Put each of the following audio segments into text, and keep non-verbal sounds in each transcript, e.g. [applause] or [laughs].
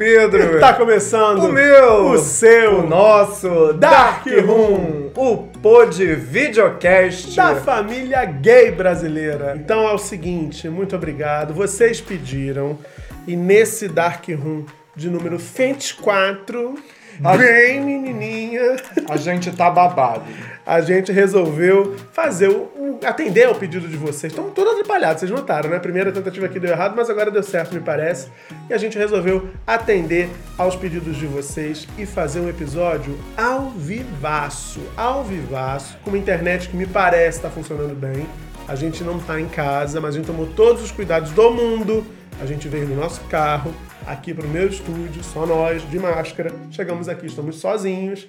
Pedro. Tá começando o meu, o seu, o nosso Dark Room, o pod videocast da família gay brasileira. Então é o seguinte, muito obrigado. Vocês pediram e nesse Dark Room de número 24, A- bem menininha, A gente tá babado. a gente resolveu fazer o, o- atender ao pedido de vocês. Estamos todos atrapalhados, vocês notaram, né? A primeira tentativa aqui deu errado, mas agora deu certo, me parece. E a gente resolveu atender aos pedidos de vocês e fazer um episódio ao vivaço, ao vivaço, com uma internet que me parece estar funcionando bem. A gente não tá em casa, mas a gente tomou todos os cuidados do mundo. A gente veio no nosso carro, aqui pro meu estúdio, só nós, de máscara. Chegamos aqui, estamos sozinhos,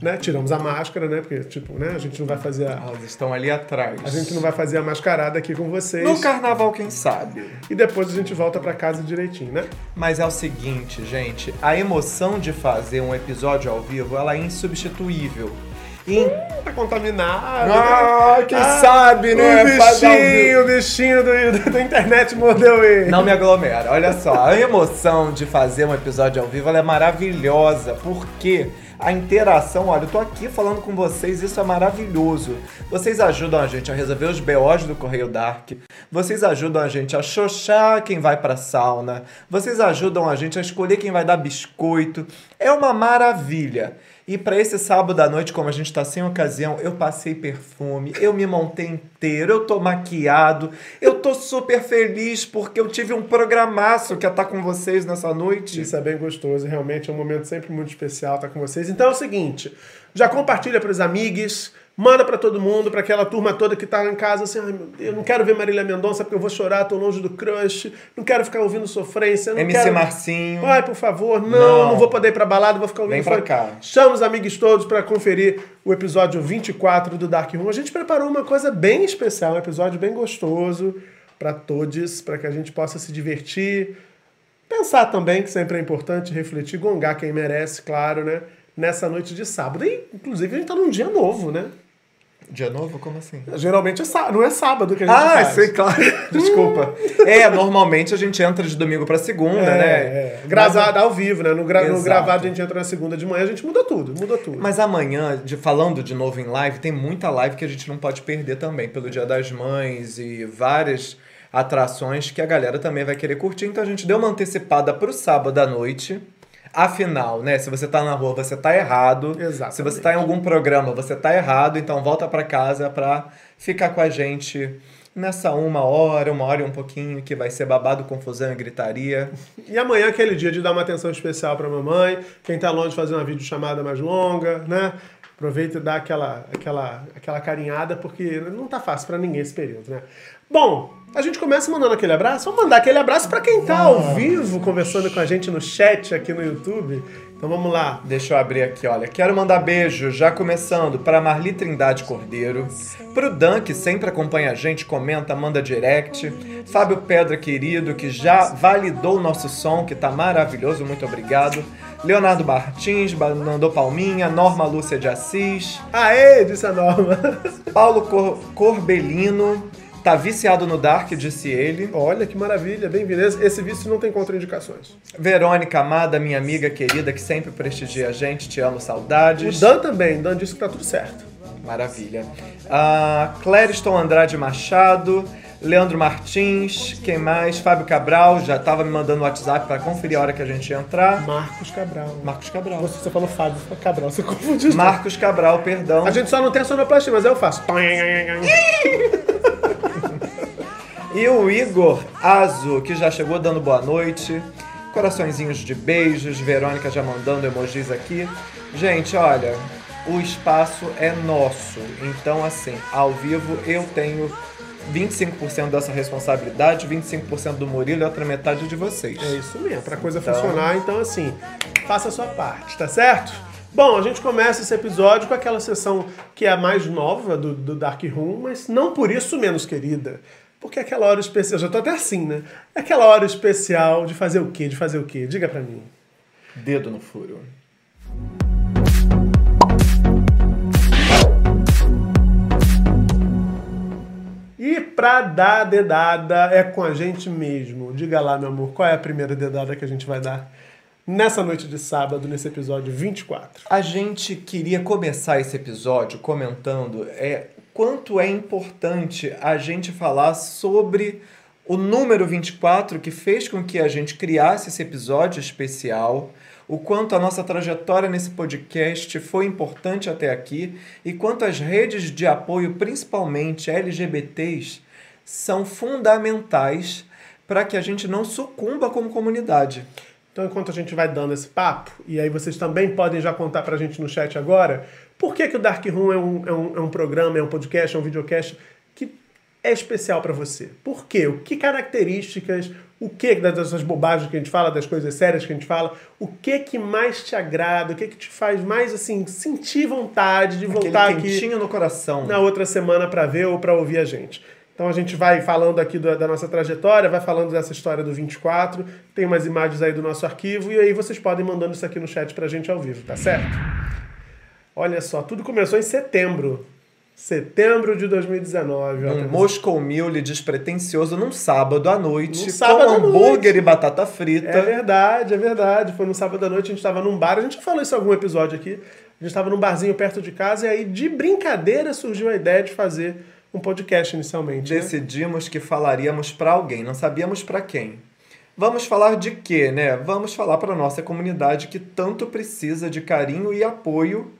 né? Tiramos a máscara, né? Porque, tipo, né? A gente não vai fazer a, Elas estão ali atrás. a gente não vai fazer a mascarada aqui com vocês. No carnaval, quem sabe? E depois a gente volta pra casa direitinho, né? Mas é o seguinte, gente, a emoção de fazer um episódio ao vivo, ela é insubstituível. E Tá contaminado. Ah, né? quem sabe, né? O bichinho, o bichinho do, da internet mordeu ele. Não me aglomera. Olha só, a emoção de fazer um episódio ao vivo é maravilhosa, porque a interação, olha, eu tô aqui falando com vocês, isso é maravilhoso. Vocês ajudam a gente a resolver os BOs do Correio Dark, vocês ajudam a gente a xoxar quem vai pra sauna, vocês ajudam a gente a escolher quem vai dar biscoito. É uma maravilha. E para esse sábado à noite, como a gente tá sem ocasião, eu passei perfume, eu me montei inteiro, eu tô maquiado, eu tô super feliz porque eu tive um programaço que ia estar com vocês nessa noite. Isso é bem gostoso, realmente é um momento sempre muito especial estar com vocês. Então é o seguinte, já compartilha pros amigos, manda pra todo mundo, pra aquela turma toda que tá em casa assim, ai meu Deus, não quero ver Marília Mendonça porque eu vou chorar, tô longe do crush, não quero ficar ouvindo sofrência, não MC quero... Marcinho. Ai, por favor, não, Não. não, vou poder ir pra balada, vou ficar ouvindo Vem pra funk. cá. Chama os amigos todos pra conferir o episódio 24 do Dark Room. A gente preparou uma coisa bem especial, um episódio bem gostoso pra todos, pra que a gente possa se divertir, pensar também, que sempre é importante, refletir, gongar quem merece, claro, né? Nessa noite de sábado. E, inclusive, a gente tá num dia novo, né? Dia novo? Como assim? Geralmente é não é sábado que a gente Ah, faz. sei, claro. [laughs] Desculpa. É, normalmente a gente entra de domingo pra segunda, É, né? é. Gravado ao vivo, né? No, gra- no gravado a gente entra na segunda de manhã, a gente muda tudo, muda tudo. Mas amanhã, de, falando de novo em live, tem muita live que a gente não pode perder também, pelo Dia das Mães e várias atrações que a galera também vai querer curtir. Então a gente deu uma antecipada pro sábado à noite. Afinal, né, se você tá na rua, você tá errado. Exatamente. Se você tá em algum programa, você tá errado. Então volta pra casa pra ficar com a gente nessa uma hora, uma hora e um pouquinho, que vai ser babado, confusão e gritaria. [laughs] E amanhã é aquele dia de dar uma atenção especial pra mamãe. Quem tá longe fazer uma videochamada mais longa, né? Aproveita e dá aquela, aquela, aquela carinhada, porque não tá fácil pra ninguém esse período, né? Bom, a gente começa mandando aquele abraço. Vamos mandar aquele abraço pra quem tá ao vivo conversando com a gente no chat aqui no YouTube. Então vamos lá. Deixa eu abrir aqui, olha. Quero mandar beijo, já começando, para Marli Trindade Cordeiro, pro Dan, que sempre acompanha a gente, comenta, manda direct, Fábio Pedra, querido, que já validou o nosso som, que tá maravilhoso, muito obrigado. Leonardo Martins, mandou palminha, Norma Lúcia de Assis, Aê, disse a Norma. Paulo Cor- Corbelino, tá viciado no Dark, disse ele. Olha que maravilha, bem-vindo. Esse- Esse vício não tem contraindicações. Verônica Amada, minha amiga querida, que sempre prestigia a gente, te amo, O saudades. Dan também, o Dan disse que tá tudo certo. Maravilha. Ah, Clériston Andrade Machado, Leandro Martins, quem mais? Fábio Cabral, já tava me mandando o WhatsApp para conferir a hora que a gente ia entrar. Marcos Cabral. Marcos Cabral. Você, você falou Fábio Cabral, você confundiu. Marcos Cabral, perdão. A gente só não tem a sonoplastia, mas eu faço. [laughs] E o Igor Azo, que já chegou dando boa noite. Coraçõezinhos de beijos, Verônica já mandando emojis aqui. Gente, olha, o espaço é nosso. Então, assim, ao vivo eu tenho 25% dessa responsabilidade, 25% do Murilo e outra metade de vocês. É isso mesmo, pra coisa Então- funcionar, então assim, faça a sua parte, tá certo? Bom, a gente começa esse episódio com aquela sessão que é a mais nova do, do Dark Room, mas não por isso menos querida. Porque é aquela hora especial, já tô até assim, né? É aquela hora especial de fazer o quê? De fazer o quê? Diga pra mim. Dedo no furo. E pra dar dedada é com a gente mesmo. Diga lá, meu amor, qual é a primeira dedada que a gente vai dar nessa noite de sábado, nesse episódio 24? A gente queria começar esse episódio comentando é, quanto é importante a gente falar sobre o número 24 que fez com que a gente criasse esse episódio especial o quanto a nossa trajetória nesse podcast foi importante até aqui e quanto as redes de apoio, principalmente LGBTs, são fundamentais para que a gente não sucumba como comunidade. Então, enquanto a gente vai dando esse papo, e aí vocês também podem já contar para a gente no chat agora, por que, que o Dark Room é um, é, um, é um programa, é um podcast, é um videocast que é especial para você? Por quê? O que características, o que dessas bobagens que a gente fala, das coisas sérias que a gente fala, o que que mais te agrada, o que que te faz mais assim sentir vontade de voltar aqui no coração na outra semana para ver ou para ouvir a gente. Então a gente vai falando aqui da, da, nossa trajetória, vai falando dessa história do 24, tem umas imagens aí do nosso arquivo e aí vocês podem mandando isso aqui no chat pra gente ao vivo, tá certo? Olha só, tudo começou em setembro. Setembro de 2019. Um Moscow Mule despretensioso num sábado à noite, num sábado com hambúrguer noite. e batata frita. É verdade, é verdade. Foi no sábado à noite, a gente estava num bar, a gente falou isso em algum episódio aqui. A gente estava num barzinho perto de casa e aí, de brincadeira, surgiu a ideia de fazer um podcast inicialmente. Né? Decidimos né? que falaríamos para alguém, não sabíamos para quem. Vamos falar de quê, né? Vamos falar para nossa comunidade que tanto precisa de carinho e apoio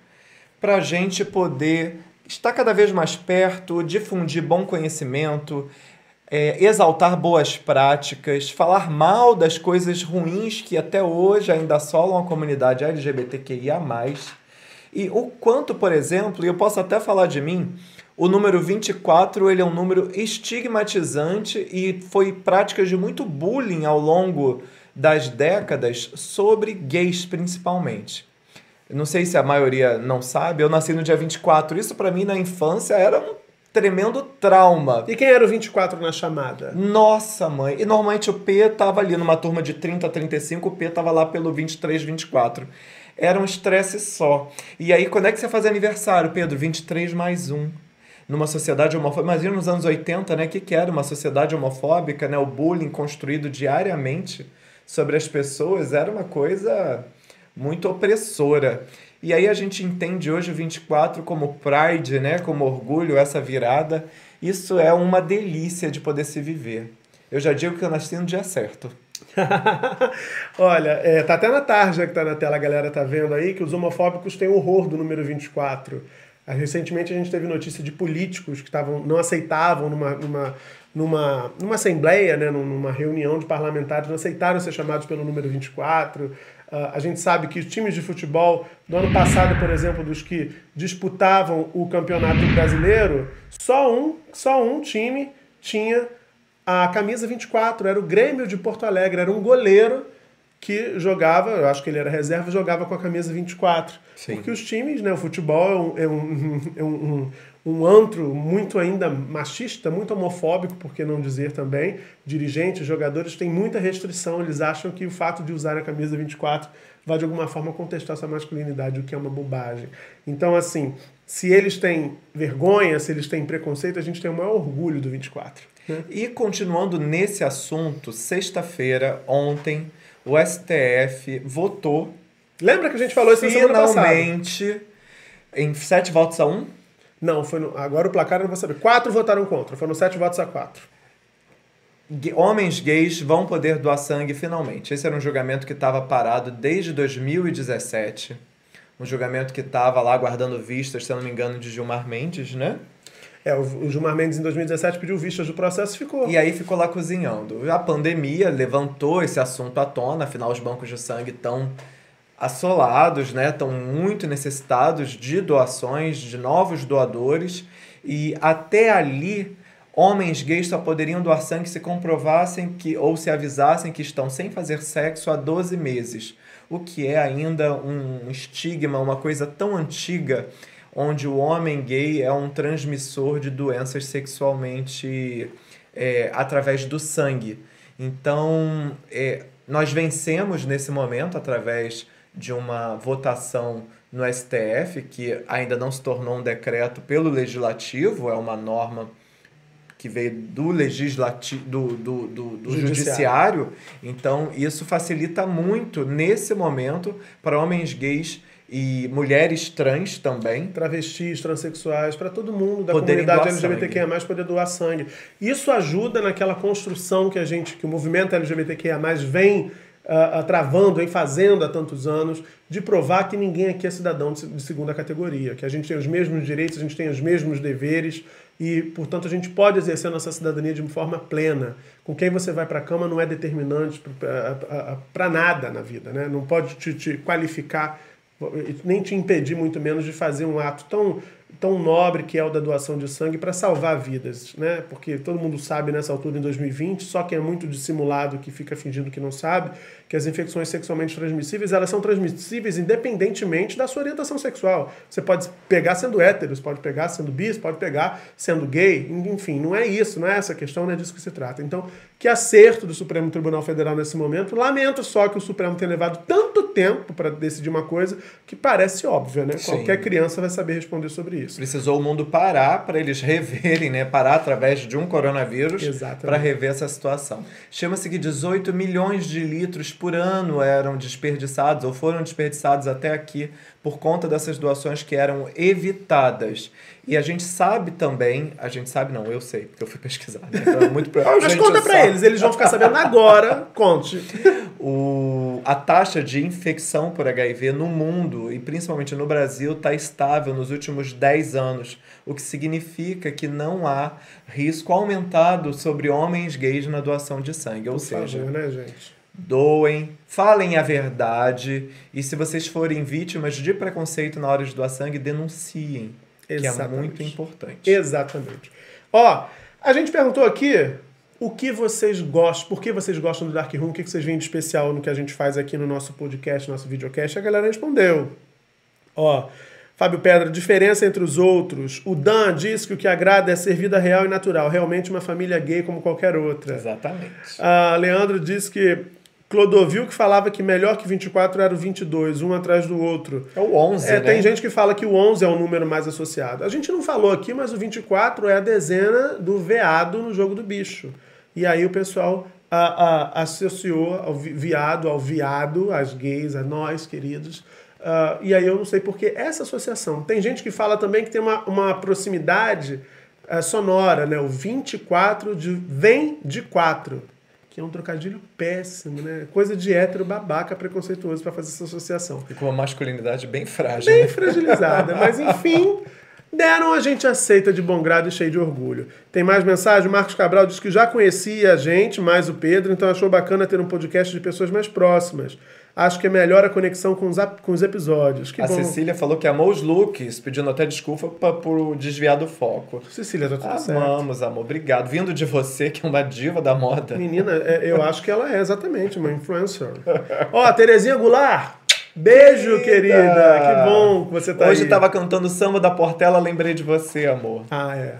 para a gente poder estar cada vez mais perto, difundir bom conhecimento, é, exaltar boas práticas, falar mal das coisas ruins que até hoje ainda assolam a comunidade LGBTQIA. E o quanto, por exemplo, e eu posso até falar de mim, o número 24 ele é um número estigmatizante e foi práticas de muito bullying ao longo das décadas sobre gays principalmente não sei se a maioria não sabe, eu nasci no dia 24. Isso para mim na infância era um tremendo trauma. E quem era o 24 na chamada? Nossa, mãe. E normalmente o P tava ali numa turma de 30 a 35, o P tava lá pelo 23, 24. Era um estresse só. E aí, quando é que você faz aniversário, Pedro? 23 mais um. Numa sociedade homofóbica. Imagina nos anos 80, né? O que, que era uma sociedade homofóbica, né? O bullying construído diariamente sobre as pessoas era uma coisa muito opressora. E aí a gente entende hoje o 24 como pride, né, como orgulho, essa virada. Isso é uma delícia de poder se viver. Eu já digo que eu nasci no dia certo. [laughs] Olha, é, tá até na tarja que tá na tela, a galera tá vendo aí, que os homofóbicos têm horror do número 24. Recentemente a gente teve notícia de políticos que tavam, não aceitavam numa, numa, numa, numa assembleia, né, numa reunião de parlamentares, não aceitaram ser chamados pelo número 24. Uh, a gente sabe que os times de futebol do ano passado, por exemplo, dos que disputavam o campeonato brasileiro, só um, só um time tinha a camisa 24, era o Grêmio de Porto Alegre, era um goleiro que jogava, eu acho que ele era reserva, jogava com a camisa 24. Sim. Porque os times, né, o futebol é um, é um, [laughs] é um, um antro muito ainda machista, muito homofóbico, por que não dizer também. Dirigentes, jogadores têm muita restrição, eles acham que o fato de usar a camisa 24 vai de alguma forma contestar sua masculinidade, o que é uma bobagem. Então, assim, se eles têm vergonha, se eles têm preconceito, a gente tem o maior orgulho do 24. Né? E continuando nesse assunto, sexta-feira, ontem, o STF votou. Lembra que a gente falou isso Finalmente, em sete votos a um, não, foi no, agora o placar eu não vou saber. Quatro votaram contra, foram sete votos a quatro. Homens gays vão poder doar sangue finalmente. Esse era um julgamento que estava parado desde 2017. Um julgamento que estava lá guardando vistas, se eu não me engano, de Gilmar Mendes, né? É, o Gilmar Mendes em 2017 pediu vistas do processo e ficou. E aí ficou lá cozinhando. A pandemia levantou esse assunto à tona, afinal os bancos de sangue estão assolados, né? Estão muito necessitados de doações, de novos doadores. E até ali, homens gays só poderiam doar sangue se comprovassem que ou se avisassem que estão sem fazer sexo há 12 meses. O que é ainda um estigma, uma coisa tão antiga, onde o homem gay é um transmissor de doenças sexualmente é, através do sangue. Então, é, nós vencemos nesse momento através de uma votação no STF, que ainda não se tornou um decreto pelo legislativo, é uma norma que veio do legislativo, do, do, do, do Judiciário. judiciário. Então, isso facilita muito, nesse momento, para homens gays e mulheres trans também. travestis, transexuais, para todo mundo da Poderem comunidade LGBTQIA+, poder doar sangue. Isso ajuda naquela construção que a gente, que o movimento LGBTQIA+, vem ah, travando, vem fazendo há tantos anos, de provar que ninguém aqui é cidadão de, de segunda categoria, que a gente tem os mesmos direitos, a gente tem os mesmos deveres e, portanto, a gente pode exercer a nossa cidadania de forma plena. Com quem você vai para a cama não é determinante para nada na vida, né? Não pode te, te qualificar nem te impedir, muito menos, de fazer um ato tão, tão nobre que é o da doação de sangue para salvar vidas, né? Porque todo mundo sabe nessa altura, em 2020, só quem é muito dissimulado que fica fingindo que não sabe, que as infecções sexualmente transmissíveis, elas são transmissíveis independentemente da sua orientação sexual. Você pode pegar sendo hétero, você pode pegar sendo bis, pode pegar sendo gay, enfim, não é isso, não é essa questão, não é disso que se trata. Então, que acerto do Supremo Tribunal Federal nesse momento. Lamento só que o Supremo tenha levado tanto tempo para decidir uma coisa que parece óbvia, né? Sim. Qualquer criança vai saber responder sobre isso. Precisou o mundo parar para eles reverem, né? Parar através de um coronavírus para rever essa situação. Chama-se que 18 milhões de litros por ano eram desperdiçados ou foram desperdiçados até aqui por conta dessas doações que eram evitadas. E a gente sabe também, a gente sabe não, eu sei, porque eu fui [laughs] pesquisar, né? Então é muito provável. Mas conta para eles, eles vão ficar sabendo agora. Conte. [laughs] O, a taxa de infecção por HIV no mundo, e principalmente no Brasil, está estável nos últimos 10 anos, o que significa que não há risco aumentado sobre homens gays na doação de sangue. Ou Por seja, favor, né, gente? Doem, falem a verdade, e se vocês forem vítimas de preconceito na hora de doar sangue, denunciem, que é Exatamente. muito importante. Exatamente. Ó, a gente perguntou aqui o que vocês gostam, por que vocês gostam do Dark Room, o que vocês veem de especial no que a gente faz aqui no nosso podcast, nosso videocast. A galera respondeu. Ó, Fábio Pedra, diferença entre os outros. O Dan diz que o que agrada é ser vida real e natural, realmente uma família gay como qualquer outra. Exatamente. Ah, Leandro diz que Clodovil que falava que melhor que 24 era o 22, um atrás do outro. É o 11, É, né? Tem gente que fala que o 11 é o número mais associado. A gente não falou aqui, mas o 24 é a dezena do veado no jogo do bicho. E aí o pessoal ah, ah, associou ao vi- viado, ao viado, às gays, a nós, queridos. Ah, e aí eu não sei por que essa associação. Tem gente que fala também que tem uma, uma proximidade ah, sonora, né? O 24 de vem de 4. Que é um trocadilho péssimo, né? Coisa de hétero babaca preconceituoso para fazer essa associação E com uma masculinidade bem frágil. bem né? fragilizada. Mas [laughs] enfim, deram a gente aceita de bom grado e cheio de orgulho. Tem mais mensagem? O Marcos Cabral diz que já conhecia a gente, mais o Pedro, então achou bacana ter um podcast de pessoas mais próximas. Acho que é melhor a conexão com os, com os episódios. Que a bom. Cecília falou que amou os looks, pedindo até desculpa pra, por desviar do foco. Cecília, tá tudo certo. Amamos, amor. Obrigado. Vindo de você, que é uma diva da moda. Menina, é, eu [laughs] acho que ela é exatamente uma influencer. Ó, Terezinha Goulart. Beijo, Querida. querida. Que bom que você tá Hoje aí. tava cantando samba da Portela, lembrei de você, amor. Ah, é.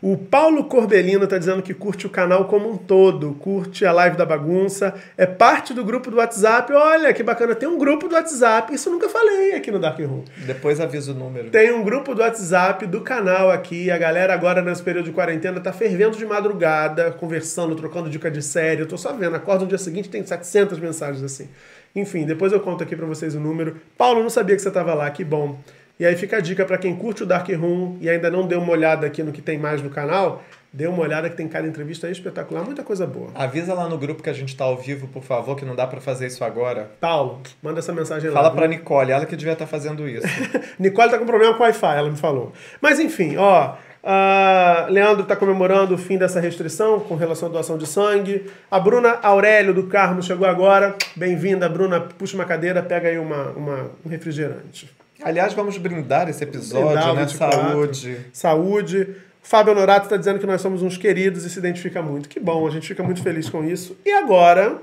O Paulo Corbelino tá dizendo que curte o canal como um todo, curte a live da bagunça, é parte do grupo do WhatsApp. Olha que bacana, tem um grupo do WhatsApp. Isso eu nunca falei aqui no Dark Room. Depois avisa o número. Tem um grupo do WhatsApp do canal aqui. A galera agora nesse período de quarentena tá fervendo de madrugada, conversando, trocando dica de série. Eu tô só vendo, acordo no dia seguinte tem 700 mensagens assim. Enfim, depois eu conto aqui pra vocês o número. Paulo, não sabia que você tava lá, que bom. E aí fica a dica pra quem curte o Dark Room e ainda não deu uma olhada aqui no que tem mais no canal, dê uma olhada que tem cada entrevista espetacular, muita coisa boa. Avisa lá no grupo que a gente tá ao vivo, por favor, que não dá pra fazer isso agora. Paulo, manda essa mensagem lá. Fala pra Nicole, ela que devia estar fazendo isso. [laughs] Nicole tá com problema com o Wi-Fi, ela me falou. Mas enfim, ó. ah, Leandro tá comemorando o fim dessa restrição com relação à doação de sangue. A Bruna Aurélio do Carmo chegou agora. Bem-vinda, Bruna. Puxa uma cadeira, pega aí uma, uma- um refrigerante. Aliás, vamos brindar esse episódio, né? 24. Saúde. Saúde. Fábio Honorato está dizendo que nós somos uns queridos e se identifica muito. Que bom, a gente fica muito feliz com isso. E agora,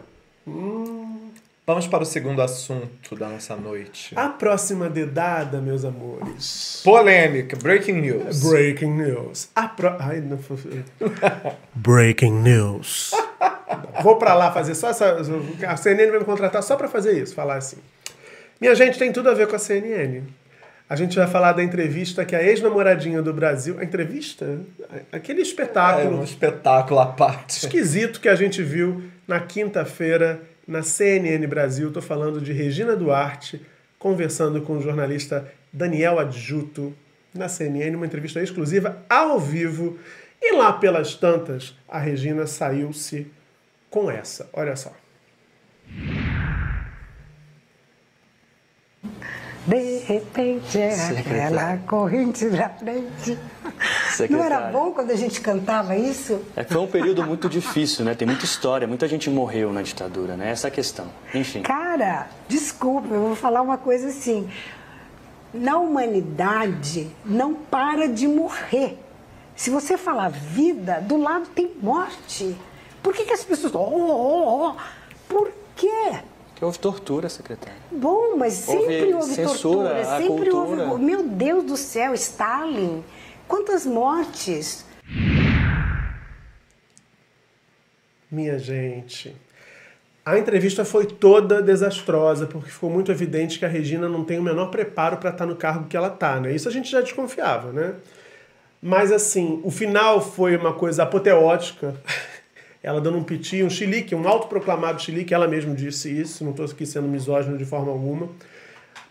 Vamos para o segundo assunto da nossa noite. a próxima dedada, meus amores. Polêmica, breaking news. Breaking news. A pro... Ai, não. [laughs] Breaking news. Vou pra lá fazer só essa. A CNN vai me contratar só pra fazer isso, falar assim. Minha gente, tem tudo a ver com a CNN. A gente vai falar da entrevista que a ex-namoradinha do Brasil. A entrevista? Aquele É espetáculo um espetáculo à parte. esquisito que a gente viu na quinta-feira na CNN Brasil. Estou falando de Regina Duarte conversando com o jornalista Daniel Adjuto na CNN, uma entrevista exclusiva ao vivo. E lá pelas tantas, a Regina saiu-se com essa. Olha só. De repente é aquela corrente da frente. Não era bom quando a gente cantava isso? É foi um período muito difícil, né? Tem muita história, muita gente morreu na ditadura, né? Essa é a questão. Enfim. Cara, desculpa, eu vou falar uma coisa assim. Na humanidade não para de morrer. Se você falar vida, do lado tem morte. Por que, que as pessoas. Oh, oh, oh. Por quê? Que houve tortura, secretária. Bom, mas sempre Houve houve, censura tortura, sempre cultura. houve. Meu Deus do céu, Stalin! Quantas mortes! Minha gente. A entrevista foi toda desastrosa, porque ficou muito evidente que a Regina não tem o menor preparo para estar no cargo que ela está, né? Isso a gente já desconfiava, né? Mas assim, o final foi uma coisa apoteótica. [laughs] Ela dando um piti, um chilique, um autoproclamado chilique, ela mesma disse isso, não estou aqui sendo misógino de forma alguma.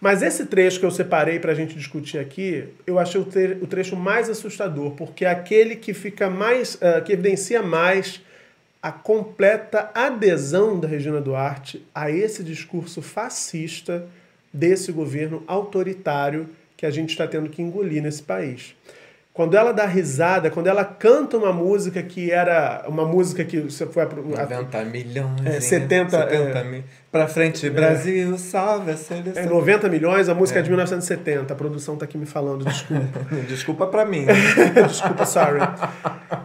Mas esse trecho que eu separei para a gente discutir aqui, eu achei o, tre- o trecho mais assustador, porque é aquele que fica mais, ah, que evidencia mais a completa adesão da Regina Duarte a esse discurso fascista desse governo autoritário que a gente está tendo que engolir nesse país. Quando ela dá risada, quando ela canta uma música que era uma música que você foi a, 90 milhões. É, hein? 70, 70 é. mil. Pra frente, Brasil, salve a é, seleção. 90 milhões, a música é. de 1970. A produção tá aqui me falando, desculpa. [laughs] Desculpa pra mim. [laughs] Desculpa, sorry.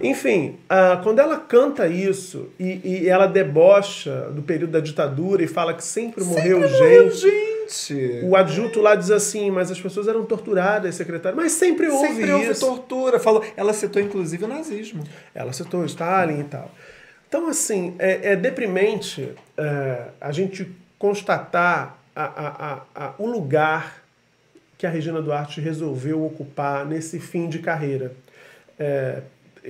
Enfim, ah, quando ela canta isso e, e ela debocha do período da ditadura e fala que sempre morreu gente. Gente! O adjunto lá diz assim, mas as pessoas eram torturadas, secretário. Mas sempre houve Sempre houve isso. tortura. Falou, ela citou inclusive o nazismo. Ela citou Stalin e tal. Então, assim, é, é deprimente é, a gente constatar a, a, a, a- o lugar que a Regina Duarte resolveu ocupar nesse fim de carreira. É,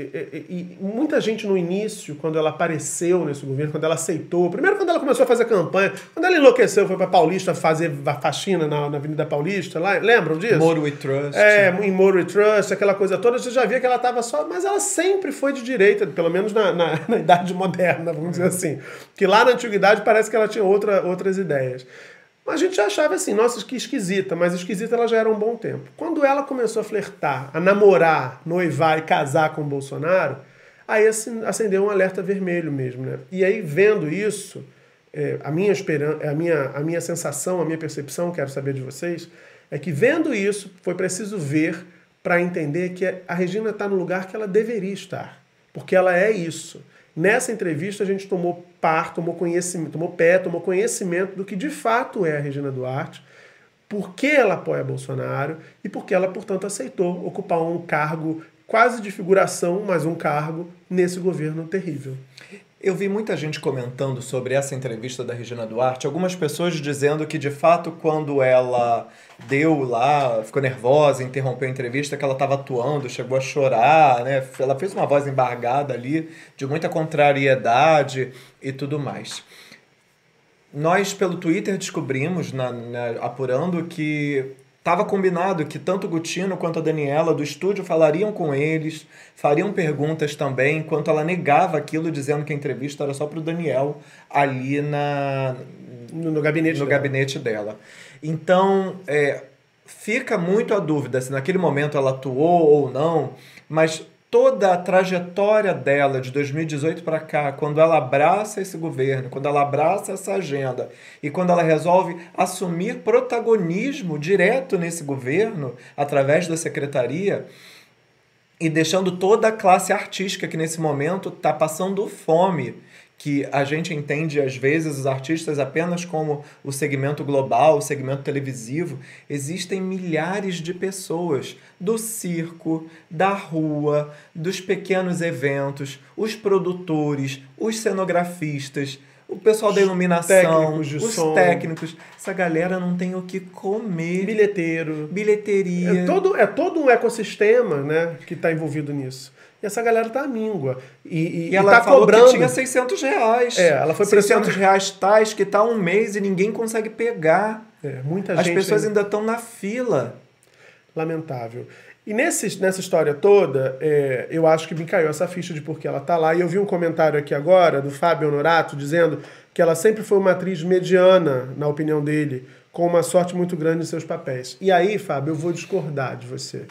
e, e- e muita gente no início, quando ela apareceu nesse governo, quando ela aceitou, primeiro quando ela começou a fazer campanha, quando ela enlouqueceu, foi para Paulista fazer a faxina na, na Avenida Paulista, lá, lembram disso? Moro We Trust. É, em Murray Trust, aquela coisa toda, você já via que ela estava só. Mas ela sempre foi de direita, pelo menos na, na, [laughs] na idade moderna, vamos dizer assim. Que lá na antiguidade parece que ela tinha outra, outras ideias. A gente já achava assim, nossa, que esquisita, mas esquisita ela já era um bom tempo. Quando ela começou a flertar, a namorar, noivar e casar com o Bolsonaro, aí assim, acendeu um alerta vermelho mesmo, né? E aí, vendo isso, é, a, minha esperan a, minha, a minha sensação, a minha percepção, quero saber de vocês, é que vendo isso, foi preciso ver para entender que a Regina está no lugar que ela deveria estar. Porque ela é isso. Nessa entrevista a gente tomou par, tomou conhecimento, tomou pé, tomou conhecimento do que de fato é a Regina Duarte, por que ela apoia Bolsonaro e por que ela, portanto, aceitou ocupar um cargo quase de figuração, mas um cargo nesse governo terrível. Eu vi muita gente comentando sobre essa entrevista da Regina Duarte, algumas pessoas dizendo que de fato quando ela deu lá, ficou nervosa, interrompeu a entrevista, que ela estava atuando, chegou a chorar, né? Ela fez uma voz embargada ali, de muita contrariedade e tudo mais. Nós, pelo Twitter, descobrimos, na, na- apurando, que estava combinado que tanto o Gutino quanto a Daniela do estúdio falariam com eles, fariam perguntas também, enquanto ela negava aquilo, dizendo que a entrevista era só para o Daniel ali na, No, no gabinete no dela. gabinete dela. Então, é, fica muito a dúvida se naquele momento ela atuou ou não, mas toda a trajetória dela de 2018 para cá, quando ela abraça esse governo, quando ela abraça essa agenda e quando ela resolve assumir protagonismo direto nesse governo através da secretaria, e deixando toda a classe artística que nesse momento está passando fome, que a gente entende às vezes os artistas apenas como o segmento global, o segmento televisivo. Existem milhares de pessoas do circo, da rua, dos pequenos eventos, os produtores, os cenografistas, o pessoal da iluminação, técnicos os som. técnicos. Essa galera não tem o que comer. Bilheteiro. Bilheteria. É todo, é todo um ecossistema né, que está envolvido nisso. E essa galera tá míngua. E, e, E ela tá falou cobrando. que tinha 600 reais. É, ela foi 600 pressionada. reais tais que tá um mês e ninguém consegue pegar. É, muita As gente pessoas ainda- ainda estão na fila. Lamentável. E nesse, nessa história toda, é, eu acho que me caiu essa ficha de porque ela tá lá. E eu vi um comentário aqui agora do Fábio Honorato dizendo que ela sempre foi uma atriz mediana, na opinião dele, com uma sorte muito grande em seus papéis. E aí, Fábio, eu vou discordar de você.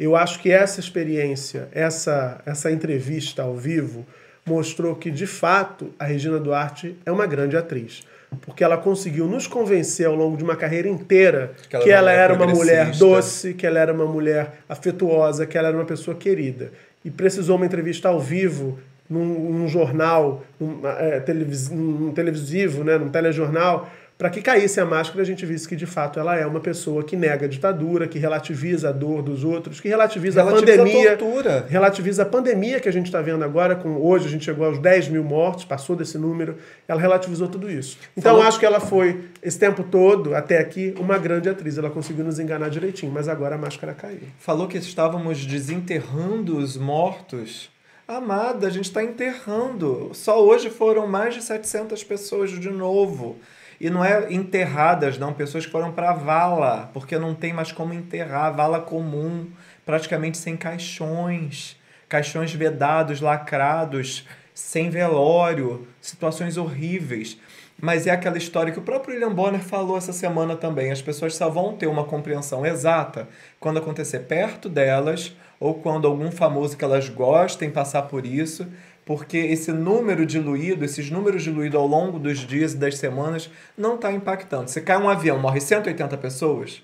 Eu acho que essa experiência, essa, essa entrevista ao vivo, mostrou que, de fato, a Regina Duarte é uma grande atriz. Porque ela conseguiu nos convencer ao longo de uma carreira inteira Que ela que ela era uma mulher doce, que ela era uma mulher afetuosa, que ela era uma pessoa querida. E precisou uma entrevista ao vivo, num, num jornal, num, é, televis, num televisivo, né, num telejornal, para que caísse a máscara a gente visse que, de fato, ela é uma pessoa que nega a ditadura, que relativiza a dor dos outros, que relativiza, Relativiza a a pandemia. tortura. relativiza a pandemia que a gente está vendo agora, com hoje a gente chegou aos 10 mil mortos, passou desse número, ela relativizou tudo isso. Então Falou- acho que ela foi, esse tempo todo, até aqui, uma grande atriz. Ela conseguiu nos enganar direitinho, mas agora a máscara caiu. Falou que estávamos desenterrando os mortos. Amada, a gente está enterrando. Só hoje foram mais de 700 pessoas de novo. E não é enterradas, não. Pessoas que foram para vala, porque não tem mais como enterrar. Vala comum, praticamente sem caixões. Caixões vedados, lacrados, sem velório. Situações horríveis. Mas é aquela história que o próprio William Bonner falou essa semana também. As pessoas só vão ter uma compreensão exata quando acontecer perto delas ou quando algum famoso que elas gostem passar por isso, porque esse número diluído, esses números diluídos ao longo dos dias e das semanas não está impactando. Se cai um avião, morre 180 pessoas,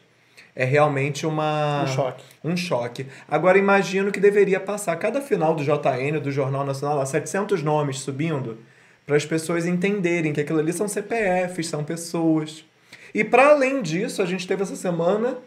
é realmente uma Um choque. um choque. Agora imagino que deveria passar cada final do JN, do Jornal Nacional, lá 700 nomes subindo, para as pessoas entenderem que aquilo ali são CPFs, são pessoas. E para além disso, a gente teve essa semana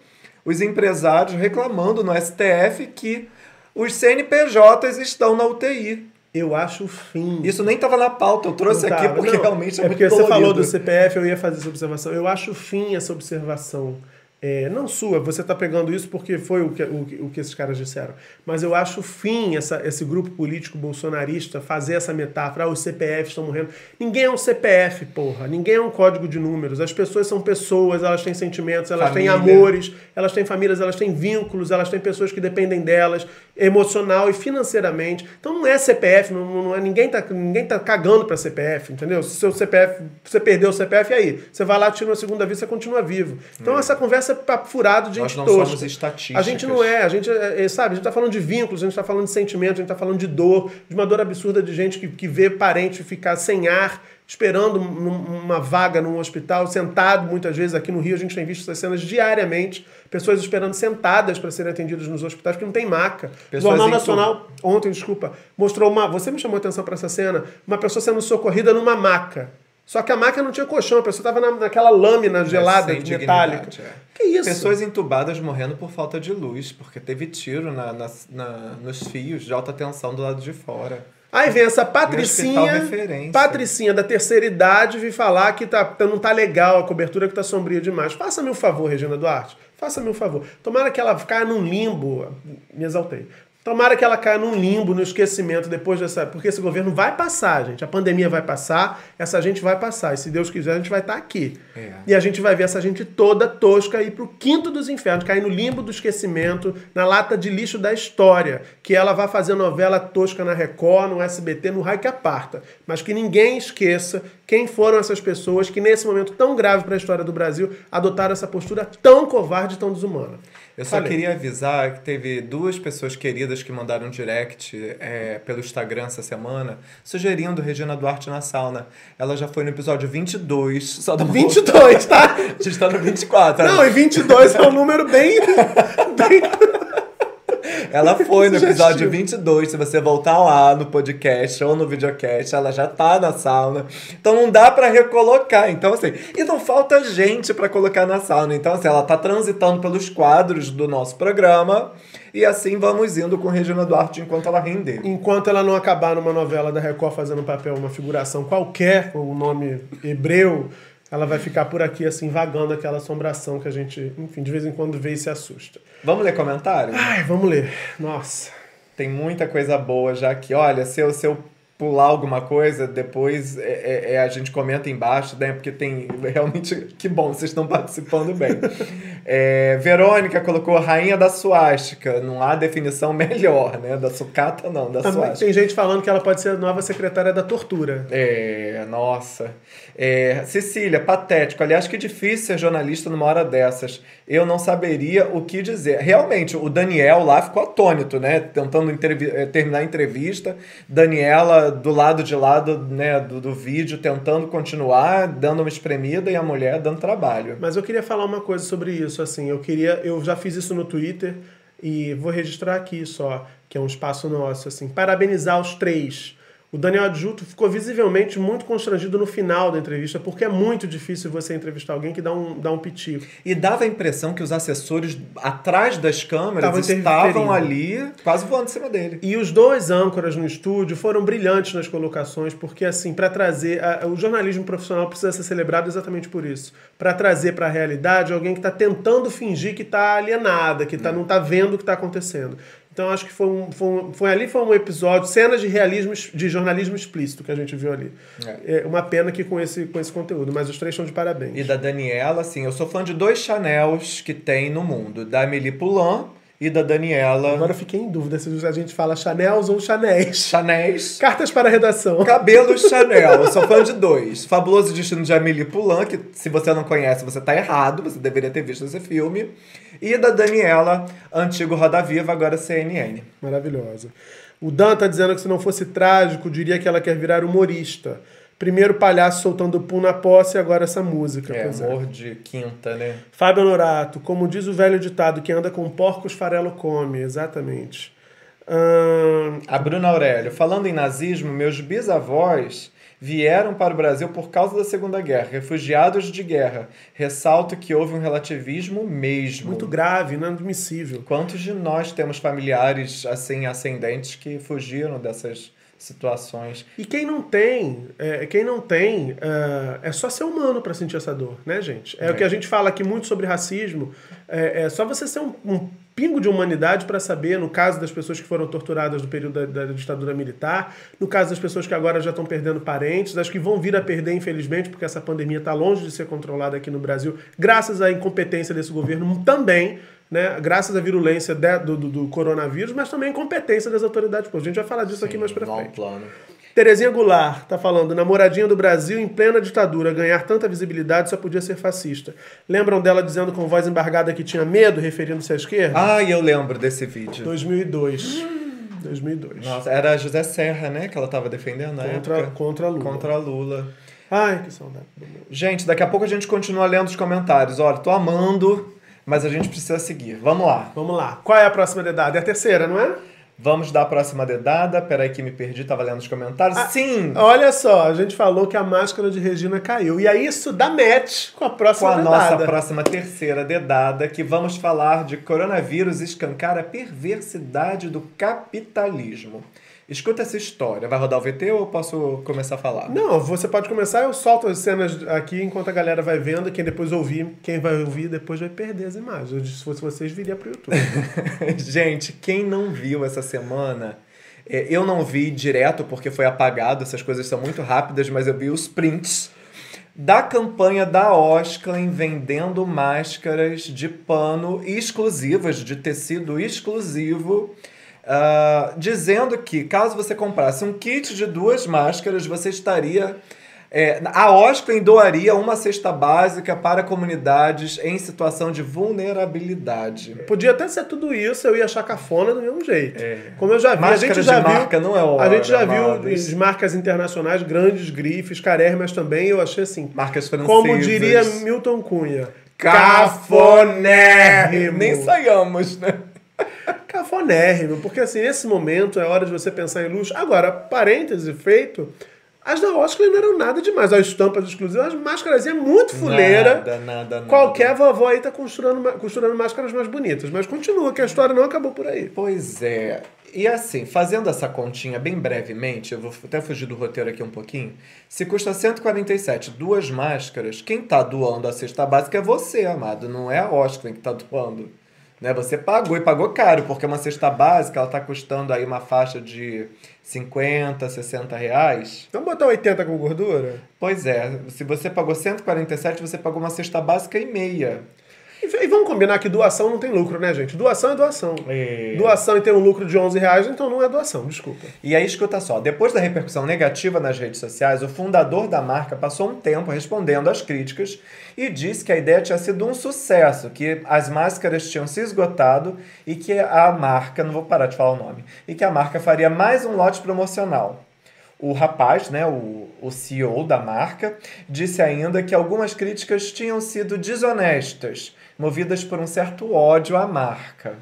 os empresários reclamando no STF que os CNPJs estão na UTI. Eu acho o fim. Isso nem estava na pauta, eu trouxe aqui porque Não, realmente é, é muito porque você falou do CPF, eu ia fazer essa observação. Eu acho fim essa observação. É, não sua, você está pegando isso porque foi o que, o, o que esses caras disseram. Mas eu acho fim essa, esse grupo político bolsonarista fazer essa metáfora, ah, os CPFs estão morrendo. Ninguém é um CPF, porra. Ninguém é um código de números. As pessoas são pessoas, elas têm sentimentos, elas têm Família. amores, elas têm famílias, elas têm vínculos, elas têm pessoas que dependem delas, emocional e financeiramente. Então não é CPF, não, não é, ninguém, tá, ninguém tá cagando pra CPF, entendeu? Se seu CPF, você perdeu o CPF, e aí? Você vai lá, tira uma segunda vez, você continua vivo. Então essa conversa é papo furado de Nós gente não tosca. somos estatísticas. A gente não é, a gente, é, é, sabe, a gente tá falando de vínculos, a gente tá falando de sentimento, a gente tá falando de dor, de uma dor absurda de gente que, que vê parente ficar sem ar, esperando uma vaga num hospital, sentado muitas vezes. Aqui no Rio a gente tem visto essas cenas diariamente, pessoas esperando sentadas para serem atendidas nos hospitais porque não tem maca. O Pessoas Jornal em Nacional, ontem, desculpa, mostrou uma. Você me chamou a atenção para essa cena, uma pessoa sendo socorrida numa maca. Só que a maca não tinha colchão, a pessoa estava na, naquela lâmina gelada, É, metálica. é. Que isso? Pessoas entubadas morrendo por falta de luz, porque teve tiro na, na- na- nos fios de alta tensão do lado de fora. Aí vem essa hospital Patricinha. Patricinha da terceira idade, vir falar que tá, tá- não tá legal a cobertura, que tá sombria demais. Faça-me um favor, Regina Duarte. Faça-me um favor. Tomara que ela caia num limbo. Me exaltei. Tomara que ela caia num limbo, no esquecimento depois dessa. Porque esse governo vai passar, gente. A pandemia vai passar, essa gente vai passar. E se Deus quiser, a gente vai estar aqui. É. E a gente vai ver essa gente toda tosca ir pro quinto dos infernos, cair no limbo do esquecimento, na lata de lixo da história. Que ela vai fazer novela tosca na Record, no SBT, no raio que aparta. Mas que ninguém esqueça quem foram essas pessoas que, nesse momento tão grave para a história do Brasil, adotaram essa postura tão covarde e tão desumana. Eu só Falei. queria avisar que teve duas pessoas queridas que mandaram um direct é, pelo Instagram essa semana, sugerindo Regina Duarte na sauna. Ela já foi no episódio 22, só uma 22, tá? A gente tá no 24. Não, e 22 é um número bem. bem... [laughs] Ela [laughs] foi no episódio 22. Se você voltar lá no podcast ou no videocast, ela já tá na sauna. Então não dá pra recolocar. Então, assim, e não falta gente pra colocar na sauna. Então, assim, ela tá transitando pelos quadros do nosso programa. E assim vamos indo com Regina Duarte enquanto ela render. Enquanto ela não acabar numa novela da Record fazendo um papel, uma figuração qualquer, com o nome hebreu, ela vai ficar por aqui, assim, vagando aquela assombração que a gente, enfim, de vez em quando vê e se assusta. Vamos ler comentário? Ai, vamos ler. Nossa. Tem muita coisa boa já aqui. Olha, se eu, se eu pular alguma coisa, depois é, é- é a gente comenta embaixo, né? Porque tem realmente. [laughs] Que bom, vocês estão participando bem. É, Verônica colocou Rainha da Suástica. Não há definição [laughs] melhor, né? Da sucata, não, da Também suástica. tem gente falando que ela pode ser a nova secretária da tortura. É, nossa. É, Cecília, patético. Aliás, que difícil ser jornalista numa hora dessas. Eu não saberia o que dizer. Realmente, o Daniel lá ficou atônito, né? Tentando eh, terminar a entrevista. Daniela do lado de lá do, né, do, do vídeo, tentando continuar, dando uma espremida, e a mulher dando trabalho. Mas eu queria falar uma coisa sobre isso, assim, eu queria, eu já fiz isso no Twitter e vou registrar aqui só, que é um espaço nosso, assim, parabenizar os três. O Daniel Adjuto ficou visivelmente muito constrangido no final da entrevista, porque é muito difícil você entrevistar alguém que dá um, dá um pitico. E dava a impressão que os assessores atrás das câmeras Estavam ali, quase voando em cima dele. E os dois âncoras no estúdio foram brilhantes nas colocações, porque assim, para trazer a- o jornalismo profissional precisa ser celebrado exatamente por isso, para trazer para a realidade alguém que está tentando fingir que está alienada, que tá, não está vendo o que está acontecendo. Então acho que foi, um, foi, um- foi ali foi um episódio, cenas de realismo, de jornalismo explícito que a gente viu ali. É uma pena que com esse, com esse conteúdo, mas os três estão de parabéns. E da Daniela, assim, eu sou fã de dois Chanels que tem no mundo. Da Amélie Poulain e da Daniela Agora eu fiquei em dúvida se a gente fala Chanels ou Chanéis. Chanéis. Cartas para a redação. Cabelos Chanel, eu sou fã de dois. Fabuloso Destino de Amélie Poulain, que se você não conhece, você tá errado, você deveria ter visto esse filme. E da Daniela, antigo Roda Viva, agora CNN. Maravilhosa. O Dan tá dizendo que se não fosse trágico, diria que ela quer virar humorista. Primeiro palhaço soltando pum na posse e agora essa música. É, é. amor de quinta, né? Fábio Honorato, como diz o velho ditado, que anda com porcos farelo come. Exatamente. Ahn, A Bruna Aurélio, falando em nazismo, meus bisavós vieram para o Brasil por causa da Segunda Guerra, refugiados de guerra. Ressalto que houve um relativismo mesmo. muito grave, inadmissível. Quantos de nós temos familiares assim ascendentes que fugiram dessas situações? E quem não tem, é, quem não tem, é, é só ser humano para sentir essa dor, né, gente? É, o que a gente fala aqui muito sobre racismo. É, é só você ser um, um pingo de humanidade para saber, no caso das pessoas que foram torturadas no período da, da ditadura militar, no caso das pessoas que agora já estão perdendo parentes, das que vão vir a perder, infelizmente, porque essa pandemia está longe de ser controlada aqui no Brasil, graças à incompetência desse governo também. Né, graças à virulência de- do, do- do coronavírus, mas também à incompetência das autoridades. Pô, a gente vai falar disso aqui mais Long frente. plano. Terezinha Goulart tá falando, namoradinha do Brasil em plena ditadura, ganhar tanta visibilidade só podia ser fascista. Lembram dela dizendo com voz embargada que tinha medo, referindo-se à esquerda? Ah, eu lembro desse vídeo. 2002. 2002. Nossa, era José Serra, né, que ela tava defendendo na Contra, época. contra Lula. Contra Lula. Ai, que saudade. Gente, daqui a pouco a gente continua lendo os comentários. Olha, tô amando, mas a gente precisa seguir. Vamos lá. Vamos lá. Qual é a próxima dedada? É a terceira, não é? Vamos dar a próxima dedada. Peraí que me perdi, tava lendo os comentários. Ah, Sim! Olha só, a gente falou que a máscara de Regina caiu. E aí isso dá match com a Com próxima a dedada. nossa próxima terceira dedada, que vamos falar de coronavírus escancar a perversidade do capitalismo. Escuta essa história. Vai rodar o VT ou eu posso começar a falar? Não, você pode começar, eu solto as cenas aqui enquanto a galera vai vendo. Quem depois ouvir, quem vai ouvir depois vai perder as imagens. Se fosse vocês, viria pro YouTube. [laughs] Gente, quem não viu essa semana, é, eu não vi direto porque foi apagado, essas coisas são muito rápidas, mas eu vi os prints da campanha da Osclen vendendo máscaras de pano exclusivas, de tecido exclusivo. Ah, dizendo que caso você comprasse um kit de duas máscaras, você estaria. é, a Osclen doaria uma cesta básica para comunidades em situação de vulnerabilidade. Podia até ser tudo isso, eu ia achar cafona do mesmo jeito. Como eu já vi, a Máscara gente de já viu. marca não é hora, A gente já viu de marcas internacionais, grandes grifes, carérrimas também, eu achei assim. Marcas francesas. Como diria Milton Cunha. Cafonérrimo! Nem saiamos, né? Cafonérrimo, porque assim, nesse momento é hora de você pensar em luxo. Agora, parêntese feito, as da Oscar não eram nada demais. As estampas exclusivas, as máscaras é muito fuleira. Nada, nada, nada. Qualquer vovó aí tá costurando, costurando máscaras mais bonitas. Mas continua, que a história não acabou por aí. Pois é. E assim, fazendo essa continha bem brevemente, eu vou até fugir do roteiro aqui um pouquinho. Se custa 147 duas máscaras, quem tá doando a cesta básica é você, amado. Não é a Oscar que tá doando. Né? Você pagou e pagou caro, porque uma cesta básica ela tá custando aí uma faixa de 50, 60 reais. Vamos botar 80 com gordura? Pois é, se você pagou 147, você pagou uma cesta básica e meia. E, e vamos combinar que doação não tem lucro, né, gente? Doação é doação. É. Doação e tem um lucro de 11 reais, então não é doação, desculpa. E aí, escuta só, depois da repercussão negativa nas redes sociais, o fundador da marca passou um tempo respondendo às críticas e disse que a ideia tinha sido um sucesso, que as máscaras tinham se esgotado e que a marca, não vou parar de falar o nome, e que a marca faria mais um lote promocional. O rapaz, né, o, o CEO da marca, disse ainda que algumas críticas tinham sido desonestas, movidas por um certo ódio à marca.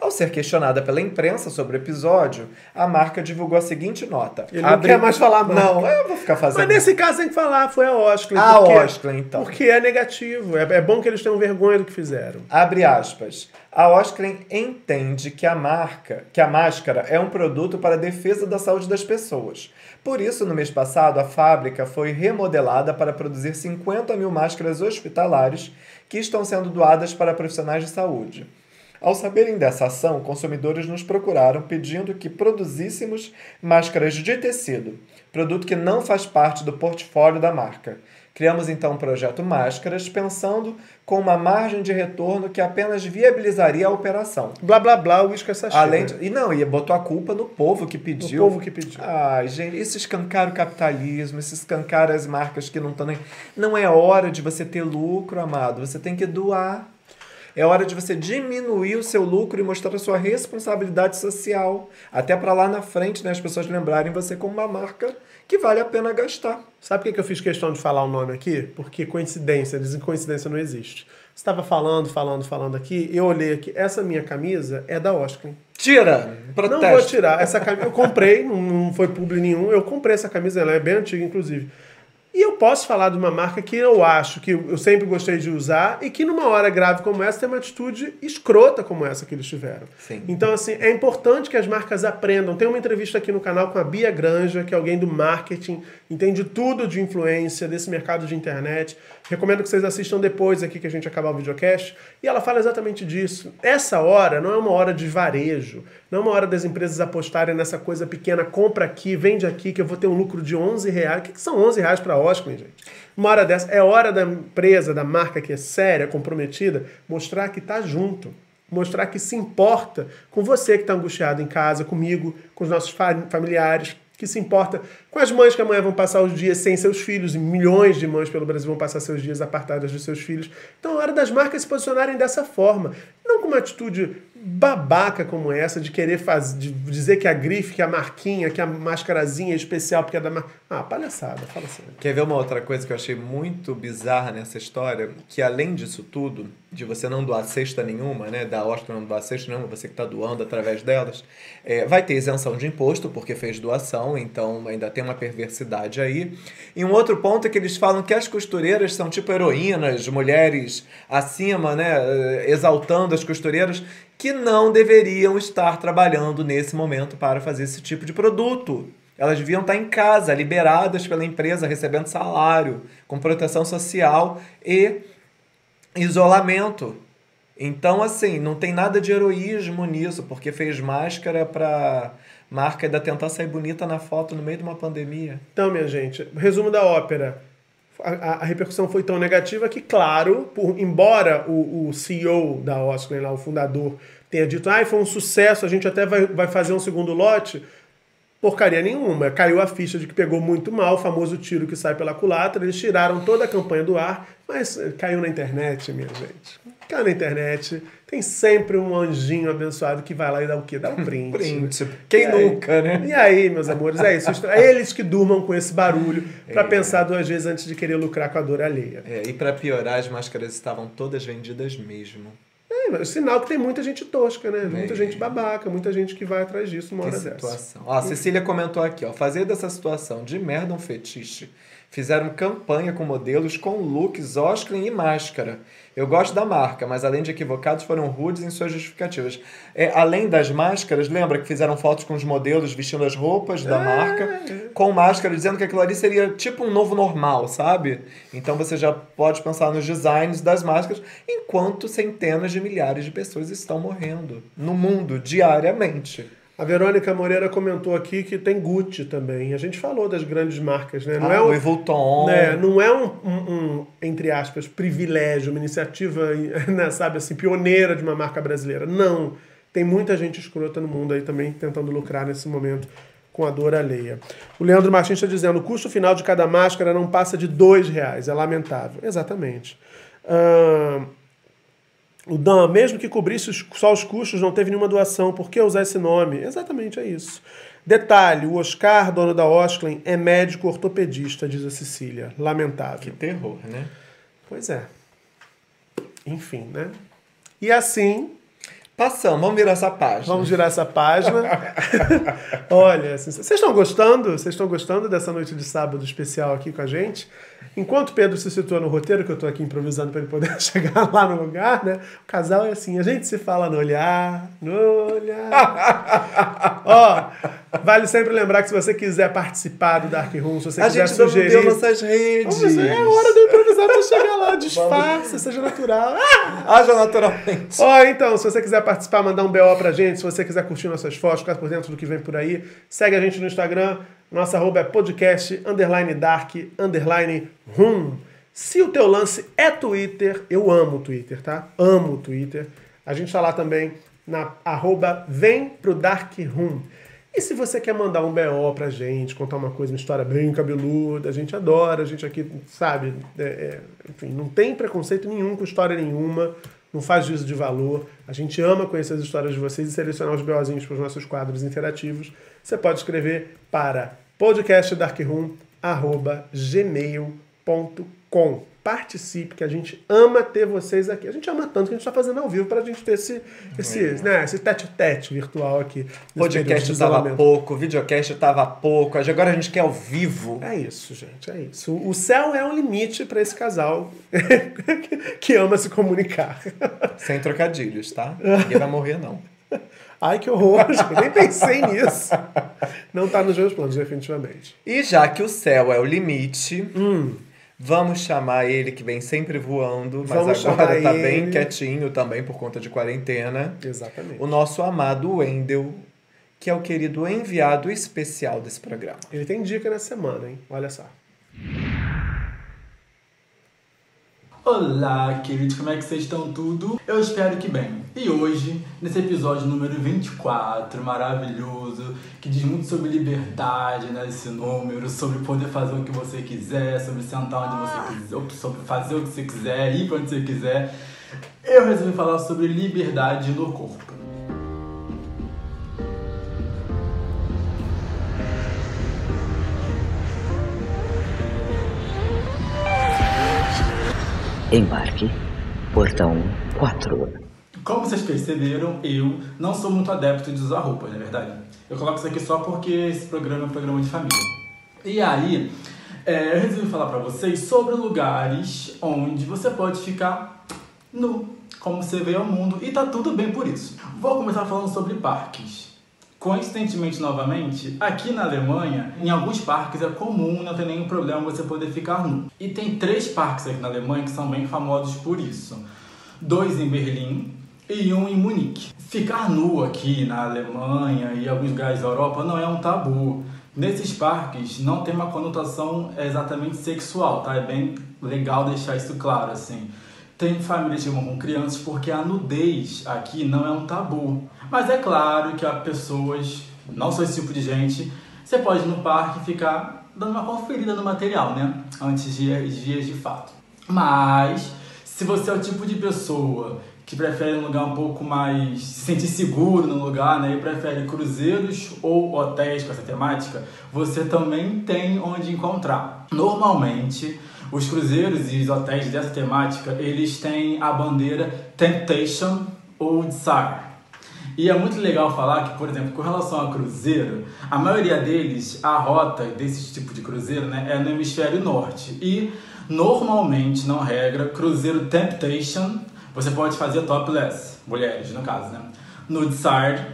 Ao ser questionada pela imprensa sobre o episódio, a marca divulgou a seguinte nota. Ele não quer mais falar marca. Não, eu vou ficar fazendo. Mas nesse caso tem que falar, foi a Oscar. A porque- Oscar, então. Porque é negativo. É, é bom que eles tenham vergonha do que fizeram. Abre aspas. A Osclen entende que a marca, que a máscara é um produto para a defesa da saúde das pessoas. Por isso, no mês passado, a fábrica foi remodelada para produzir 50 mil máscaras hospitalares que estão sendo doadas para profissionais de saúde. Ao saberem dessa ação, consumidores nos procuraram pedindo que produzíssemos máscaras de tecido, produto que não faz parte do portfólio da marca. Criamos então o projeto Máscaras, pensando com uma margem de retorno que apenas viabilizaria a operação. Blá blá blá, o uísque assassino. Além de, e não, e botou a culpa no povo que pediu. O povo que pediu. Ai, gente, isso escancara o capitalismo, isso escancara as marcas que não estão nem. Não é hora de você ter lucro, amado. Você tem que doar. É hora de você diminuir o seu lucro e mostrar a sua responsabilidade social. Até para lá na frente, né, as pessoas lembrarem você como uma marca que vale a pena gastar. Sabe por que eu fiz questão de falar o nome aqui? Porque coincidência, dizem que coincidência não existe. Você estava falando, falando, falando aqui, eu olhei aqui, essa minha camisa é da Oscar. Tira! Protesto. Não vou tirar. Essa camisa eu comprei, não, não foi publi nenhum. Eu comprei essa camisa, ela é bem antiga, inclusive. E eu posso falar de uma marca que eu acho que eu sempre gostei de usar e que numa hora grave como essa tem uma atitude escrota como essa que eles tiveram. Sim. Então, assim, é importante que as marcas aprendam. Tem uma entrevista aqui no canal com a Bia Granja, que é alguém do marketing, entende tudo de influência, desse mercado de internet. Recomendo que vocês assistam depois aqui que a gente acabar o videocast. E ela fala exatamente disso. Essa hora não é uma hora de varejo, não é uma hora das empresas apostarem nessa coisa pequena, compra aqui, vende aqui, que eu vou ter um lucro de 11 reais. O que, que são 11 reais para Oscar, gente? Uma hora dessa, é hora da empresa, da marca que é séria, comprometida, mostrar que tá junto mostrar que se importa com você que está angustiado em casa, comigo, com os nossos fa- familiares, que se importa com as mães que amanhã vão passar os dias sem seus filhos, e milhões de mães pelo Brasil vão passar seus dias apartadas dos seus filhos. Então é hora das marcas se posicionarem dessa forma, não com uma atitude babaca como essa de querer fazer, de dizer que a grife, que a marquinha, que a mascarazinha é especial porque é da marca. Ah, palhaçada, fala assim. Quer ver uma outra coisa que eu achei muito bizarra nessa história? Que além disso tudo, de você não doar cesta nenhuma, né? Da Oscar não doar cesta nenhuma, você que está doando através delas, é, vai ter isenção de imposto, porque fez doação, então ainda tem uma perversidade aí. E um outro ponto é que eles falam que as costureiras são tipo heroínas, mulheres acima, né? Exaltando as costureiras, que não deveriam estar trabalhando nesse momento para fazer esse tipo de produto. Elas deviam estar em casa, liberadas pela empresa, recebendo salário, com proteção social e isolamento. Então, assim, não tem nada de heroísmo nisso, porque fez máscara para marca ainda tentar sair bonita na foto no meio de uma pandemia. Então, minha gente, resumo da ópera. A, a- repercussão foi tão negativa que, claro, por, embora o, o CEO da Oscar, lá, o fundador, tenha dito ah, foi um sucesso, a gente até vai, vai fazer um segundo lote, porcaria nenhuma. Caiu a ficha de que pegou muito mal, o famoso tiro que sai pela culatra. Eles tiraram toda a campanha do ar, mas eh, caiu na internet, minha gente. Caiu na internet. Tem sempre um anjinho abençoado que vai lá e dá o quê? Dá um [laughs] print. Print. Quem E aí- nunca, né? [laughs] E aí, meus amores, é isso. É eles que durmam com esse barulho pra pensar duas vezes antes de querer lucrar com a dor alheia. É, e para piorar, as máscaras estavam todas vendidas mesmo. É É, sinal que tem muita gente tosca, né? Muita gente babaca, muita gente que vai atrás disso uma Que hora dessa. situação. Ó, a Cecília comentou aqui, ó. Fazer dessa situação de merda um fetiche. Fizeram campanha com modelos com looks, Oscar e máscara. Eu gosto da marca, mas além de equivocados, foram rudes em suas justificativas. É, além das máscaras, lembra que fizeram fotos com os modelos vestindo as roupas da marca, com máscara, dizendo que aquilo ali seria tipo um novo normal, sabe? Então você já pode pensar nos designs das máscaras, enquanto centenas de milhares de pessoas estão morrendo no mundo diariamente. A Verônica Moreira comentou aqui que tem Gucci também. A gente falou das grandes marcas, né? Não ah, é um, Vuitton. né, não é um, um- um, entre aspas, privilégio, uma iniciativa, [laughs] né, sabe, assim, pioneira de uma marca brasileira. Não. Tem muita gente escrota no mundo aí também tentando lucrar nesse momento com a dor alheia. O Leandro Martins está dizendo, o custo final de cada máscara não passa de dois reais. É lamentável. Exatamente. Ahn, o Dan, mesmo que cobrisse só os custos, não teve nenhuma doação. Por que usar esse nome? Exatamente é isso. Detalhe: o Oscar, dono da Osklen, é médico ortopedista, diz a Cecília. Lamentável. Que terror, né? Pois é. Enfim, né? E assim, Passamos, vamos virar essa página. vamos girar essa página. [laughs] Olha, vocês estão gostando? Vocês estão gostando dessa noite de sábado especial aqui com a gente? Enquanto Pedro se situa no roteiro, que eu tô aqui improvisando para ele poder [laughs] chegar lá no lugar, né? O casal é assim, a gente se fala no olhar, no olhar. [laughs] Ó, vale sempre lembrar que se você quiser participar do Dark Room, se você A quiser gente sugerir... deu nossas redes. Vamos é hora de improvisar pra chegar lá, disfarça, seja natural. Ah! [laughs] Haja naturalmente. Ó, então, se você quiser participar, mandar um BO pra gente, se você quiser curtir nossas fotos, ficar por dentro do que vem por aí, segue a gente no Instagram. Nossa arroba é podcast, underline dark, underline room. Se o teu lance é Twitter, eu amo o Twitter, tá? Amo o Twitter. A gente tá lá também na arroba vem pro dark room. E se você quer mandar um BO pra gente, contar uma coisa, uma história bem cabeluda, a gente adora, a gente aqui, sabe, é, é, enfim, não tem preconceito nenhum com história nenhuma, não faz juízo de valor. A gente ama conhecer as histórias de vocês e selecionar os BOzinhos para os nossos quadros interativos. Você pode escrever para podcastdarkroom.gmail.com Participe, que a gente ama ter vocês aqui. A gente ama tanto que a gente está fazendo ao vivo para a gente ter esse, esse, né, esse tete-tete virtual aqui. Podcast de tava isolamento. pouco, videocast tava pouco. Agora a gente quer ao vivo. É isso, gente, é isso. O céu é um limite para esse casal [laughs] que ama se comunicar. Sem trocadilhos, tá? [laughs] Ninguém vai morrer, não. Ai, que horror, gente. Nem pensei nisso. Não tá nos meus planos, definitivamente. E já que o céu é o limite, vamos chamar ele que vem sempre voando, mas Vamos agora chamar tá bem ele. quietinho também por conta de quarentena. Exatamente. O nosso amado Wendel, que é o querido enviado especial desse programa. Ele tem dica nessa semana, hein? Olha só. Olá, queridos, como é que vocês estão tudo? Eu espero que bem. E hoje, nesse episódio número 24, maravilhoso, que diz muito sobre liberdade, né, esse número, sobre poder fazer o que você quiser, sobre sentar onde você quiser, ou sobre fazer o que você quiser, ir pra onde você quiser, eu resolvi falar sobre liberdade no corpo. Embarque, portão 4. Como vocês perceberam, eu não sou muito adepto de usar roupa, não é verdade? Eu coloco isso aqui só porque esse programa é um programa de família. E aí, é, eu resolvi falar pra vocês sobre lugares onde você pode ficar nu, como você vê ao mundo, e tá tudo bem por isso. Vou começar falando sobre parques. Coincidentemente, novamente, aqui na Alemanha, em alguns parques é comum não ter nenhum problema você poder ficar nu. E tem três parques aqui na Alemanha que são bem famosos por isso. Dois em Berlim e um em Munique. Ficar nu aqui na Alemanha e alguns lugares da Europa não é um tabu. Nesses parques não tem uma conotação exatamente sexual, tá? É bem legal deixar isso claro, assim. Tem famílias que com crianças porque a nudez aqui não é um tabu. Mas é claro que há pessoas, não sou esse tipo de gente, você pode ir no parque e ficar dando uma conferida no material, né? Antes de dias de fato. Mas, se você é o tipo de pessoa que prefere um lugar um pouco mais. se sentir seguro no lugar, né? E prefere cruzeiros ou hotéis com essa temática, você também tem onde encontrar. Normalmente, os cruzeiros e os hotéis dessa temática, eles têm a bandeira Temptation Old Sar. E é muito legal falar que, por exemplo, com relação a cruzeiro, a maioria deles, a rota desse tipo de cruzeiro, né, é no hemisfério norte. E normalmente, não regra, cruzeiro Temptation, você pode fazer topless, mulheres no caso, né? Nudsard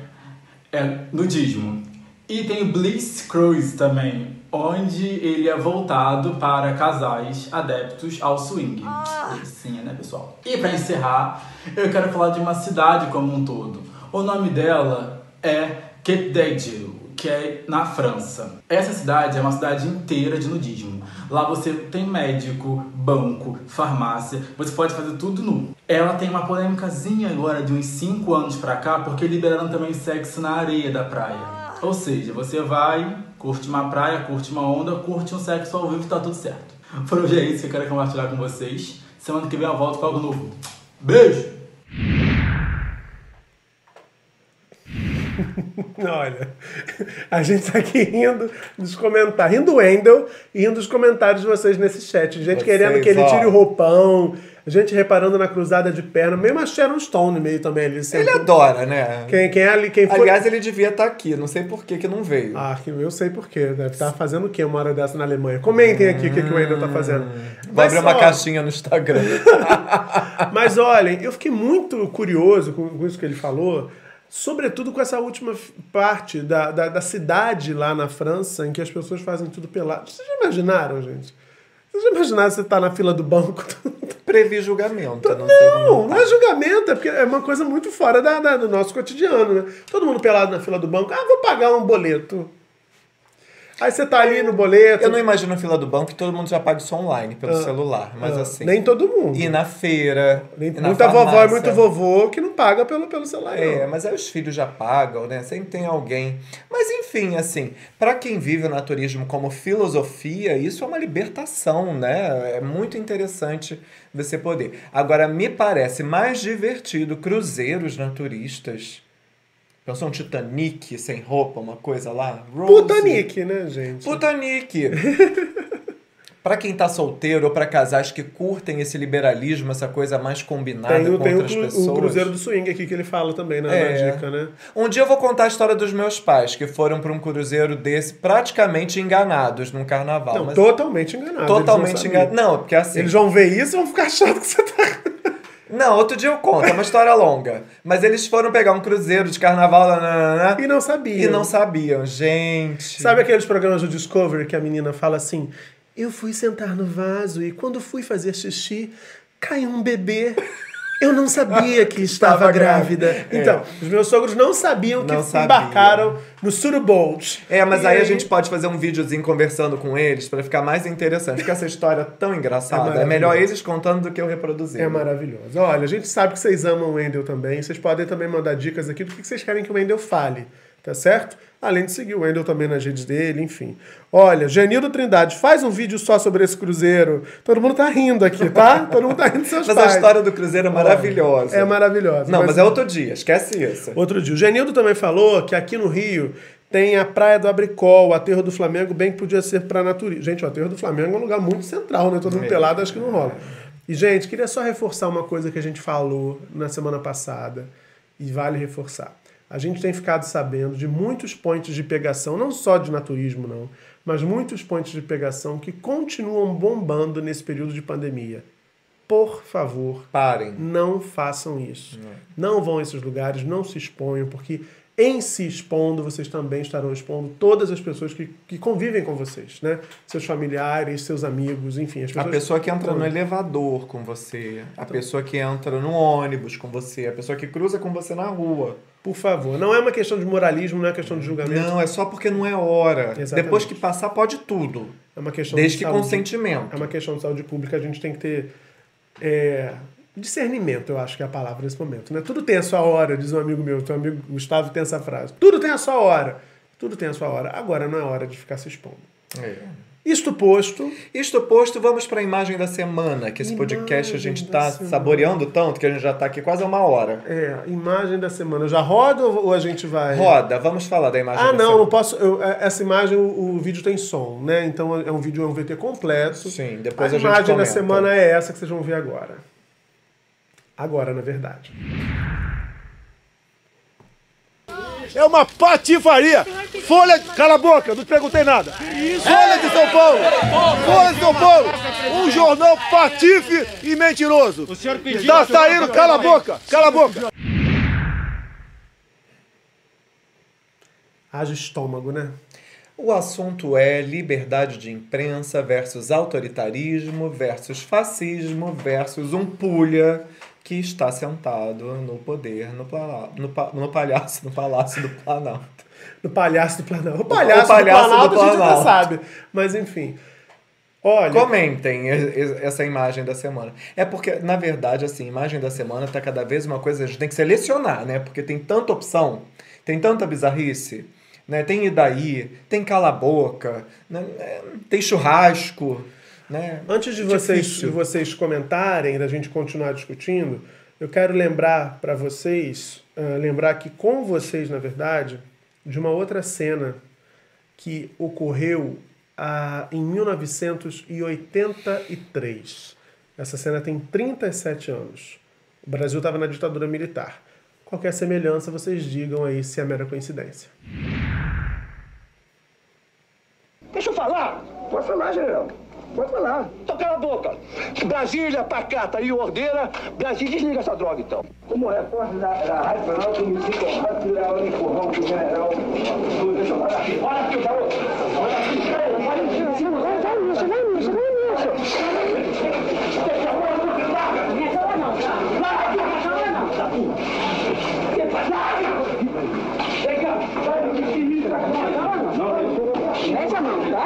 é nudismo. E tem Bliss Cruise também, onde ele é voltado para casais adeptos ao swing. Sim, né, pessoal? E para encerrar, eu quero falar de uma cidade como um todo. O nome dela é d'Agde, que é na França. Essa cidade é uma cidade inteira de nudismo. Lá você tem médico, banco, farmácia, você pode fazer tudo nu. Ela tem uma polêmicazinha agora de uns 5 anos pra cá, porque liberaram também sexo na areia da praia. Ou seja, você vai, curte uma praia, curte uma onda, curte um sexo ao vivo e tá tudo certo. Por hoje é isso que eu quero compartilhar com vocês. Semana que vem eu volto com algo novo. Beijo! [laughs] Olha, a gente tá aqui rindo dos comentários, rindo do Wendel e rindo dos comentários de vocês nesse chat. Gente Vocês, querendo que ele ó. tire o roupão, gente reparando na cruzada de perna, mesmo a Sharon Stone meio também ali. Ele sempre. adora, né? Quem, quem é ali, quem foi... Aliás, ele devia estar aqui, não sei por que que não veio. Ah, que eu sei por quê. Deve estar fazendo o quê uma hora dessa na Alemanha? Comentem aqui o que, que o Wendel tá fazendo. Vou Mas abrir uma caixinha no Instagram. [laughs] Mas olhem, eu fiquei muito curioso com, isso que ele falou, sobretudo com essa última parte da, da, da cidade lá na França, em que as pessoas fazem tudo pelado. Vocês já imaginaram, gente? Vocês já imaginaram você estar na fila do banco? [laughs] Previ julgamento, não, Não, não é julgamento, é porque é uma coisa muito fora da, da- do nosso cotidiano, né? Todo mundo pelado na fila do banco. Ah, vou pagar um boleto. Aí você tá ali no boleto. Eu não imagino a fila do banco que todo mundo já paga isso online, pelo celular, mas Ah, assim... Nem todo mundo. E na feira, Nem- e na muita vovó e farmácia. muito vovô que não paga pelo, pelo celular. É, não. mas aí os filhos já pagam, né? Sempre tem alguém. Mas enfim, assim, pra quem vive o naturismo como filosofia, isso é uma libertação, né? É muito interessante você poder. Agora, me parece mais divertido cruzeiros naturistas. Pensou um Titanic sem roupa, uma coisa lá? Rose. Putanique, né, gente? Putanique. [laughs] Pra quem tá solteiro ou pra casais que curtem esse liberalismo, essa coisa mais combinada Tem, o- com tem o, outras cru- pessoas. o Cruzeiro do Swing aqui que ele fala também na, É. na dica, né? Um dia eu vou contar a história dos meus pais, que foram para um cruzeiro desse praticamente enganados num carnaval. Não, mas totalmente enganado. totalmente enganados. Não, porque assim. Eles vão ver isso e vão ficar [laughs] achando que você tá. Não, outro dia eu conto, é uma história longa. Mas eles foram pegar um cruzeiro de carnaval nananana, E não sabiam. e não sabiam. Gente. Sabe aqueles programas do Discovery que a menina fala assim: Eu fui sentar no vaso e quando fui fazer xixi, caiu um bebê. Eu não sabia que [laughs] estava grávida. É. Então, os meus sogros não sabiam que Não sabiam. embarcaram no Surboat. É, mas E aí a gente pode fazer um videozinho conversando com eles pra ficar mais interessante. Porque essa história é tão É engraçada. É, maravilhoso. melhor eles contando do que eu reproduzir. É maravilhoso. Olha, a gente sabe que vocês amam o Wendel também. Vocês podem também mandar dicas aqui do que vocês querem que o Wendel fale, tá certo? Além de seguir o Wendel também nas redes dele, enfim. Olha, Genildo Trindade, faz um vídeo só sobre esse cruzeiro. Todo mundo tá rindo aqui, tá? [laughs] Todo mundo tá rindo dos seus Mas pais. a história do cruzeiro é maravilhosa. É maravilhosa. Não, mas é outro dia, esquece isso. Outro dia. O Genildo também falou que aqui no Rio tem a Praia do Abricol, o Aterro do Flamengo, bem que podia ser para natureza. Gente, o Aterro do Flamengo é um lugar muito central, né? Todo mundo É. pelado, acho que não rola. E, gente, queria só reforçar uma coisa que a gente falou na semana passada, e vale reforçar. A gente tem ficado sabendo de muitos pontos de pegação, não só de naturismo, não, mas muitos pontos de pegação que continuam bombando nesse período de pandemia. Por favor, Parem. não façam isso. Não vão a esses lugares, não se exponham, porque em se expondo, vocês também estarão expondo todas as pessoas que, que convivem com vocês, né? Seus familiares, seus amigos, enfim. As A pessoas pessoa que entra no elevador com você, a pessoa que entra no ônibus com você, a pessoa que cruza com você na rua. Por favor, não é uma questão de moralismo, não é questão de julgamento. Não, é só porque não é hora. Exatamente. Depois que passar, pode tudo. É uma questão Desde de que saúde. consentimento. É uma questão de saúde pública, a gente tem que ter é, discernimento, eu acho que é a palavra nesse momento. Né? Tudo tem a sua hora, diz um amigo meu, teu amigo Gustavo tem essa frase. Tudo tem a sua hora. Tudo tem a sua hora. Agora não é hora de ficar se expondo. É. Isto posto, Isto posto, vamos para a imagem da semana, que esse podcast a gente Imagem da está saboreando tanto que a gente já está aqui quase uma hora. é, imagem da semana. Já roda ou a gente vai. Roda, vamos falar da imagem Ah, da não, semana. não posso. eu- é, essa imagem, o, o vídeo tem som, né? Então é um vídeo, é um VT completo. Sim, depois a a gente imagem da comenta. semana é essa que vocês vão ver agora. Agora, na verdade. é uma patifaria. Folha. Cala a boca, não te perguntei nada. Folha de São Paulo. Folha de São Paulo. Um jornal patife e mentiroso. Tá saindo, cala a boca, cala a boca. Haja estômago, né? O assunto é liberdade de imprensa versus autoritarismo versus fascismo versus um pulha que está sentado no poder no, pala no, pa no palhaço no palácio do Planalto. No palhaço do Planalto. O palhaço, O palhaço do Planalto do a gente já Planalto. sabe. Mas enfim. Olha, Comentem essa imagem da semana. É porque, na verdade, assim, imagem da semana tá cada vez uma coisa, a gente tem que selecionar, né? Porque tem tanta opção, tem tanta bizarrice, né? Tem e daí, tem cala a boca, né? Tem churrasco, né? Antes de vocês, de vocês comentarem, da gente continuar discutindo, eu quero lembrar para vocês, ah, lembrar aqui com vocês, na verdade, de uma outra cena que ocorreu ah, em 1983. Essa cena tem 37 anos. O Brasil estava na ditadura militar. Qualquer semelhança, vocês digam aí se é mera coincidência. Deixa eu falar. Pode falar, general. Pode falar. Então cala a boca. Brasília, pacata e ordeira. Brasília, desliga essa droga, então. Como repórter da, da Rádio Planalto, eu me sinto honrado por dar o empurrão do general. Falar aqui. Olha aqui, garoto. Olha aqui. Olha aqui. Vai, vai nisso, vai nisso, vai nisso. Deixa eu falar. Vai aqui. Tá bom. Que vai. Vem cá. Vai, que isso, cara. Não, não, não. Mete a mão, tá?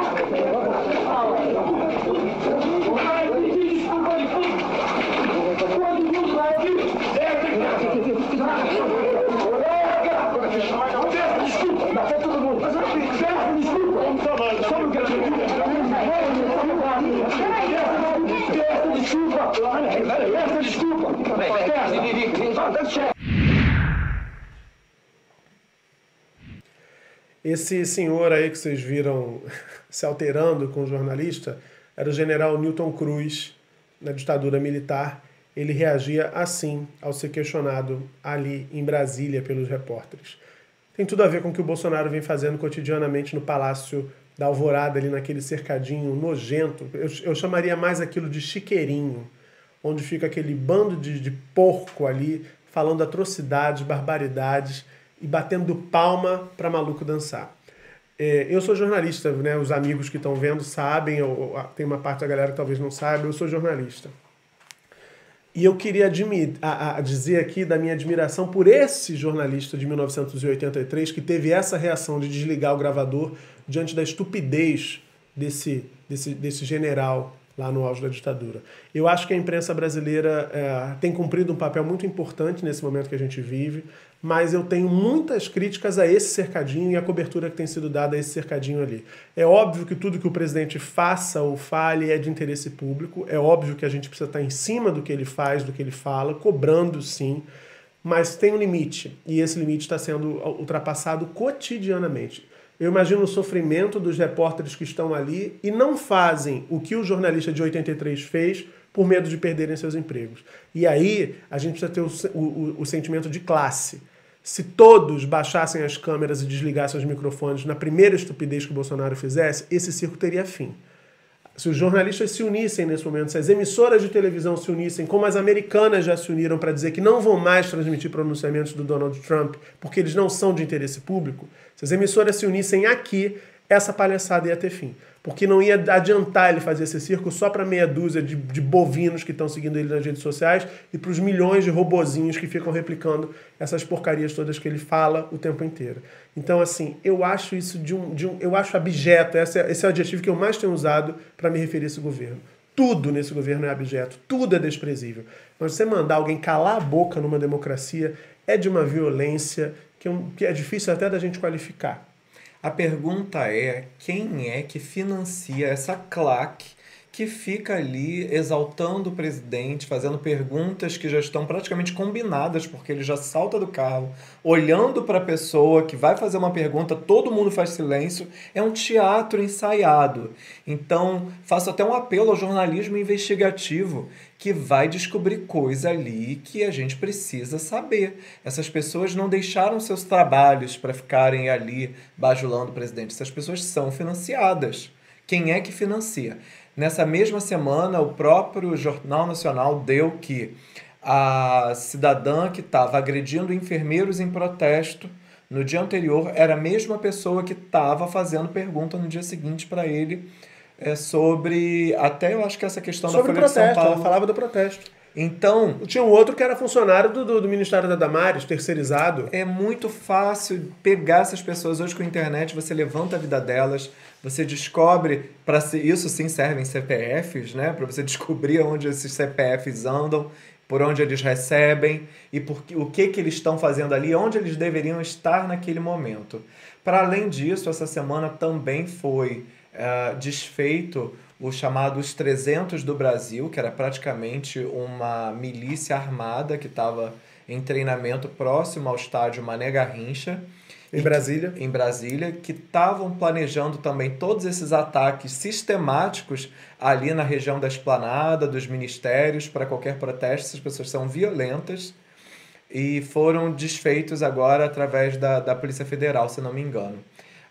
Desculpa. Esse senhor aí que vocês viram [laughs] se alterando com o jornalista era o general Newton Cruz, na ditadura militar. Ele reagia assim ao ser questionado ali em Brasília pelos repórteres. Tem tudo a ver com o que o Bolsonaro vem fazendo cotidianamente no Palácio da Alvorada, ali naquele cercadinho nojento. Eu, eu chamaria mais aquilo de chiqueirinho, onde fica aquele bando de, de porco ali falando atrocidades, barbaridades e batendo palma para maluco dançar. É, eu sou jornalista, né? Os amigos que estão vendo sabem, ou, ou, tem uma parte da galera que talvez não saiba, eu sou jornalista. E eu queria a- a- dizer aqui da minha admiração por esse jornalista de 1983 que teve essa reação de desligar o gravador diante da estupidez desse, desse, desse general lá no auge da ditadura. Eu acho que a imprensa brasileira é, tem cumprido um papel muito importante nesse momento que a gente vive, mas eu tenho muitas críticas a esse cercadinho e a cobertura que tem sido dada a esse cercadinho ali. É óbvio que tudo que o presidente faça ou fale é de interesse público, é óbvio que a gente precisa estar em cima do que ele faz, do que ele fala, cobrando sim, mas tem um limite, e esse limite está sendo ultrapassado cotidianamente. Eu imagino o sofrimento dos repórteres que estão ali e não fazem o que o jornalista de 83 fez por medo de perderem seus empregos. E aí a gente precisa ter o, o, o sentimento de classe. Se todos baixassem as câmeras e desligassem os microfones na primeira estupidez que o Bolsonaro fizesse, esse circo teria fim. Se os jornalistas se unissem nesse momento, se as emissoras de televisão se unissem, como as americanas já se uniram para dizer que não vão mais transmitir pronunciamentos do Donald Trump porque eles não são de interesse público, se as emissoras se unissem aqui, essa palhaçada ia ter fim. Porque não ia adiantar ele fazer esse circo só para meia dúzia de, de bovinos que estão seguindo ele nas redes sociais e para os milhões de robozinhos que ficam replicando essas porcarias todas que ele fala o tempo inteiro. Então, assim, eu acho isso de um. De um eu acho abjeto, esse é, esse é o adjetivo que eu mais tenho usado para me referir a esse governo. Tudo nesse governo é abjeto, tudo é desprezível. Mas você mandar alguém calar a boca numa democracia é de uma violência que é, um, que é difícil até da gente qualificar. A pergunta é quem é que financia essa claque que fica ali exaltando o presidente, fazendo perguntas que já estão praticamente combinadas, porque ele já salta do carro, olhando para a pessoa que vai fazer uma pergunta, todo mundo faz silêncio. É um teatro ensaiado. Então, faço até um apelo ao jornalismo investigativo que vai descobrir coisa ali que a gente precisa saber. Essas pessoas não deixaram seus trabalhos para ficarem ali bajulando o presidente. Essas pessoas são financiadas. Quem é que financia? Nessa mesma semana, o próprio Jornal Nacional deu que a cidadã que estava agredindo enfermeiros em protesto no dia anterior era a mesma pessoa que estava fazendo pergunta no dia seguinte para ele é, sobre. Até eu acho que essa questão Sobre da Folha de São protesto, ela Paulo. falava do protesto. Então, Tinha um outro que era funcionário do, do, do Ministério da Damares, terceirizado. É muito fácil pegar essas pessoas hoje com a internet, você levanta a vida delas, você descobre, para isso sim servem CPFs, né? Para você [laughs] descobrir onde esses CPFs andam, por onde eles recebem e por, que- o que, que eles estão fazendo ali, onde eles deveriam estar naquele momento. Para além disso, essa semana também foi eh, desfeito o chamado Os 300 do Brasil, que era praticamente uma milícia armada que estava em treinamento próximo ao estádio Mané Garrincha Em Brasília. em Brasília, que estavam planejando também todos esses ataques sistemáticos ali na região da esplanada, dos ministérios, para qualquer protesto. Essas pessoas são violentas e foram desfeitos agora através da, da Polícia Federal, se não me engano.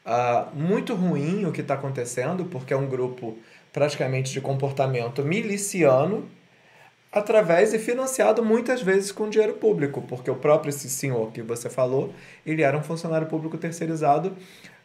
Ah, muito ruim o que está acontecendo, porque é um grupo praticamente de comportamento miliciano, através e financiado muitas vezes com dinheiro público, porque o próprio senhor que você falou, ele era um funcionário público terceirizado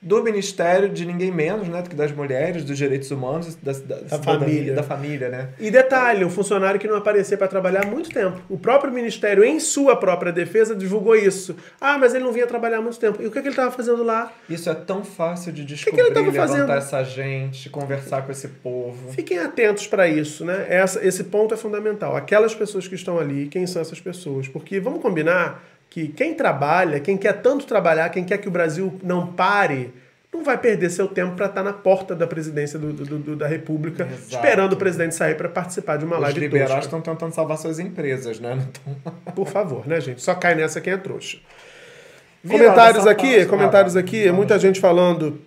do Ministério de ninguém menos, né, do que das mulheres, dos direitos humanos, da, da, cidadania, família. da família, né? E detalhe, um funcionário que não aparecia para trabalhar há muito tempo. O próprio Ministério, em sua própria defesa, divulgou isso. Ah, mas ele não vinha trabalhar há muito tempo. E o que, que ele estava fazendo lá? Isso é tão fácil de descobrir, que ele tava levantar fazendo? essa gente, conversar com esse povo. Fiquem atentos para isso, né? Essa, esse ponto é fundamental. Aquelas pessoas que estão ali, quem são essas pessoas? Porque vamos combinar que quem trabalha, quem quer tanto trabalhar, quem quer que o Brasil não pare, não vai perder seu tempo para estar na porta da presidência do, do- do- da República, Exato. esperando o presidente sair para participar de uma Os live liberais tosca. estão tentando salvar suas empresas, né? Tão- [laughs] Por favor, né, gente? Só cai nessa quem é trouxa. Vira Comentários aqui, parte. comentários aqui, vamos. muita gente falando,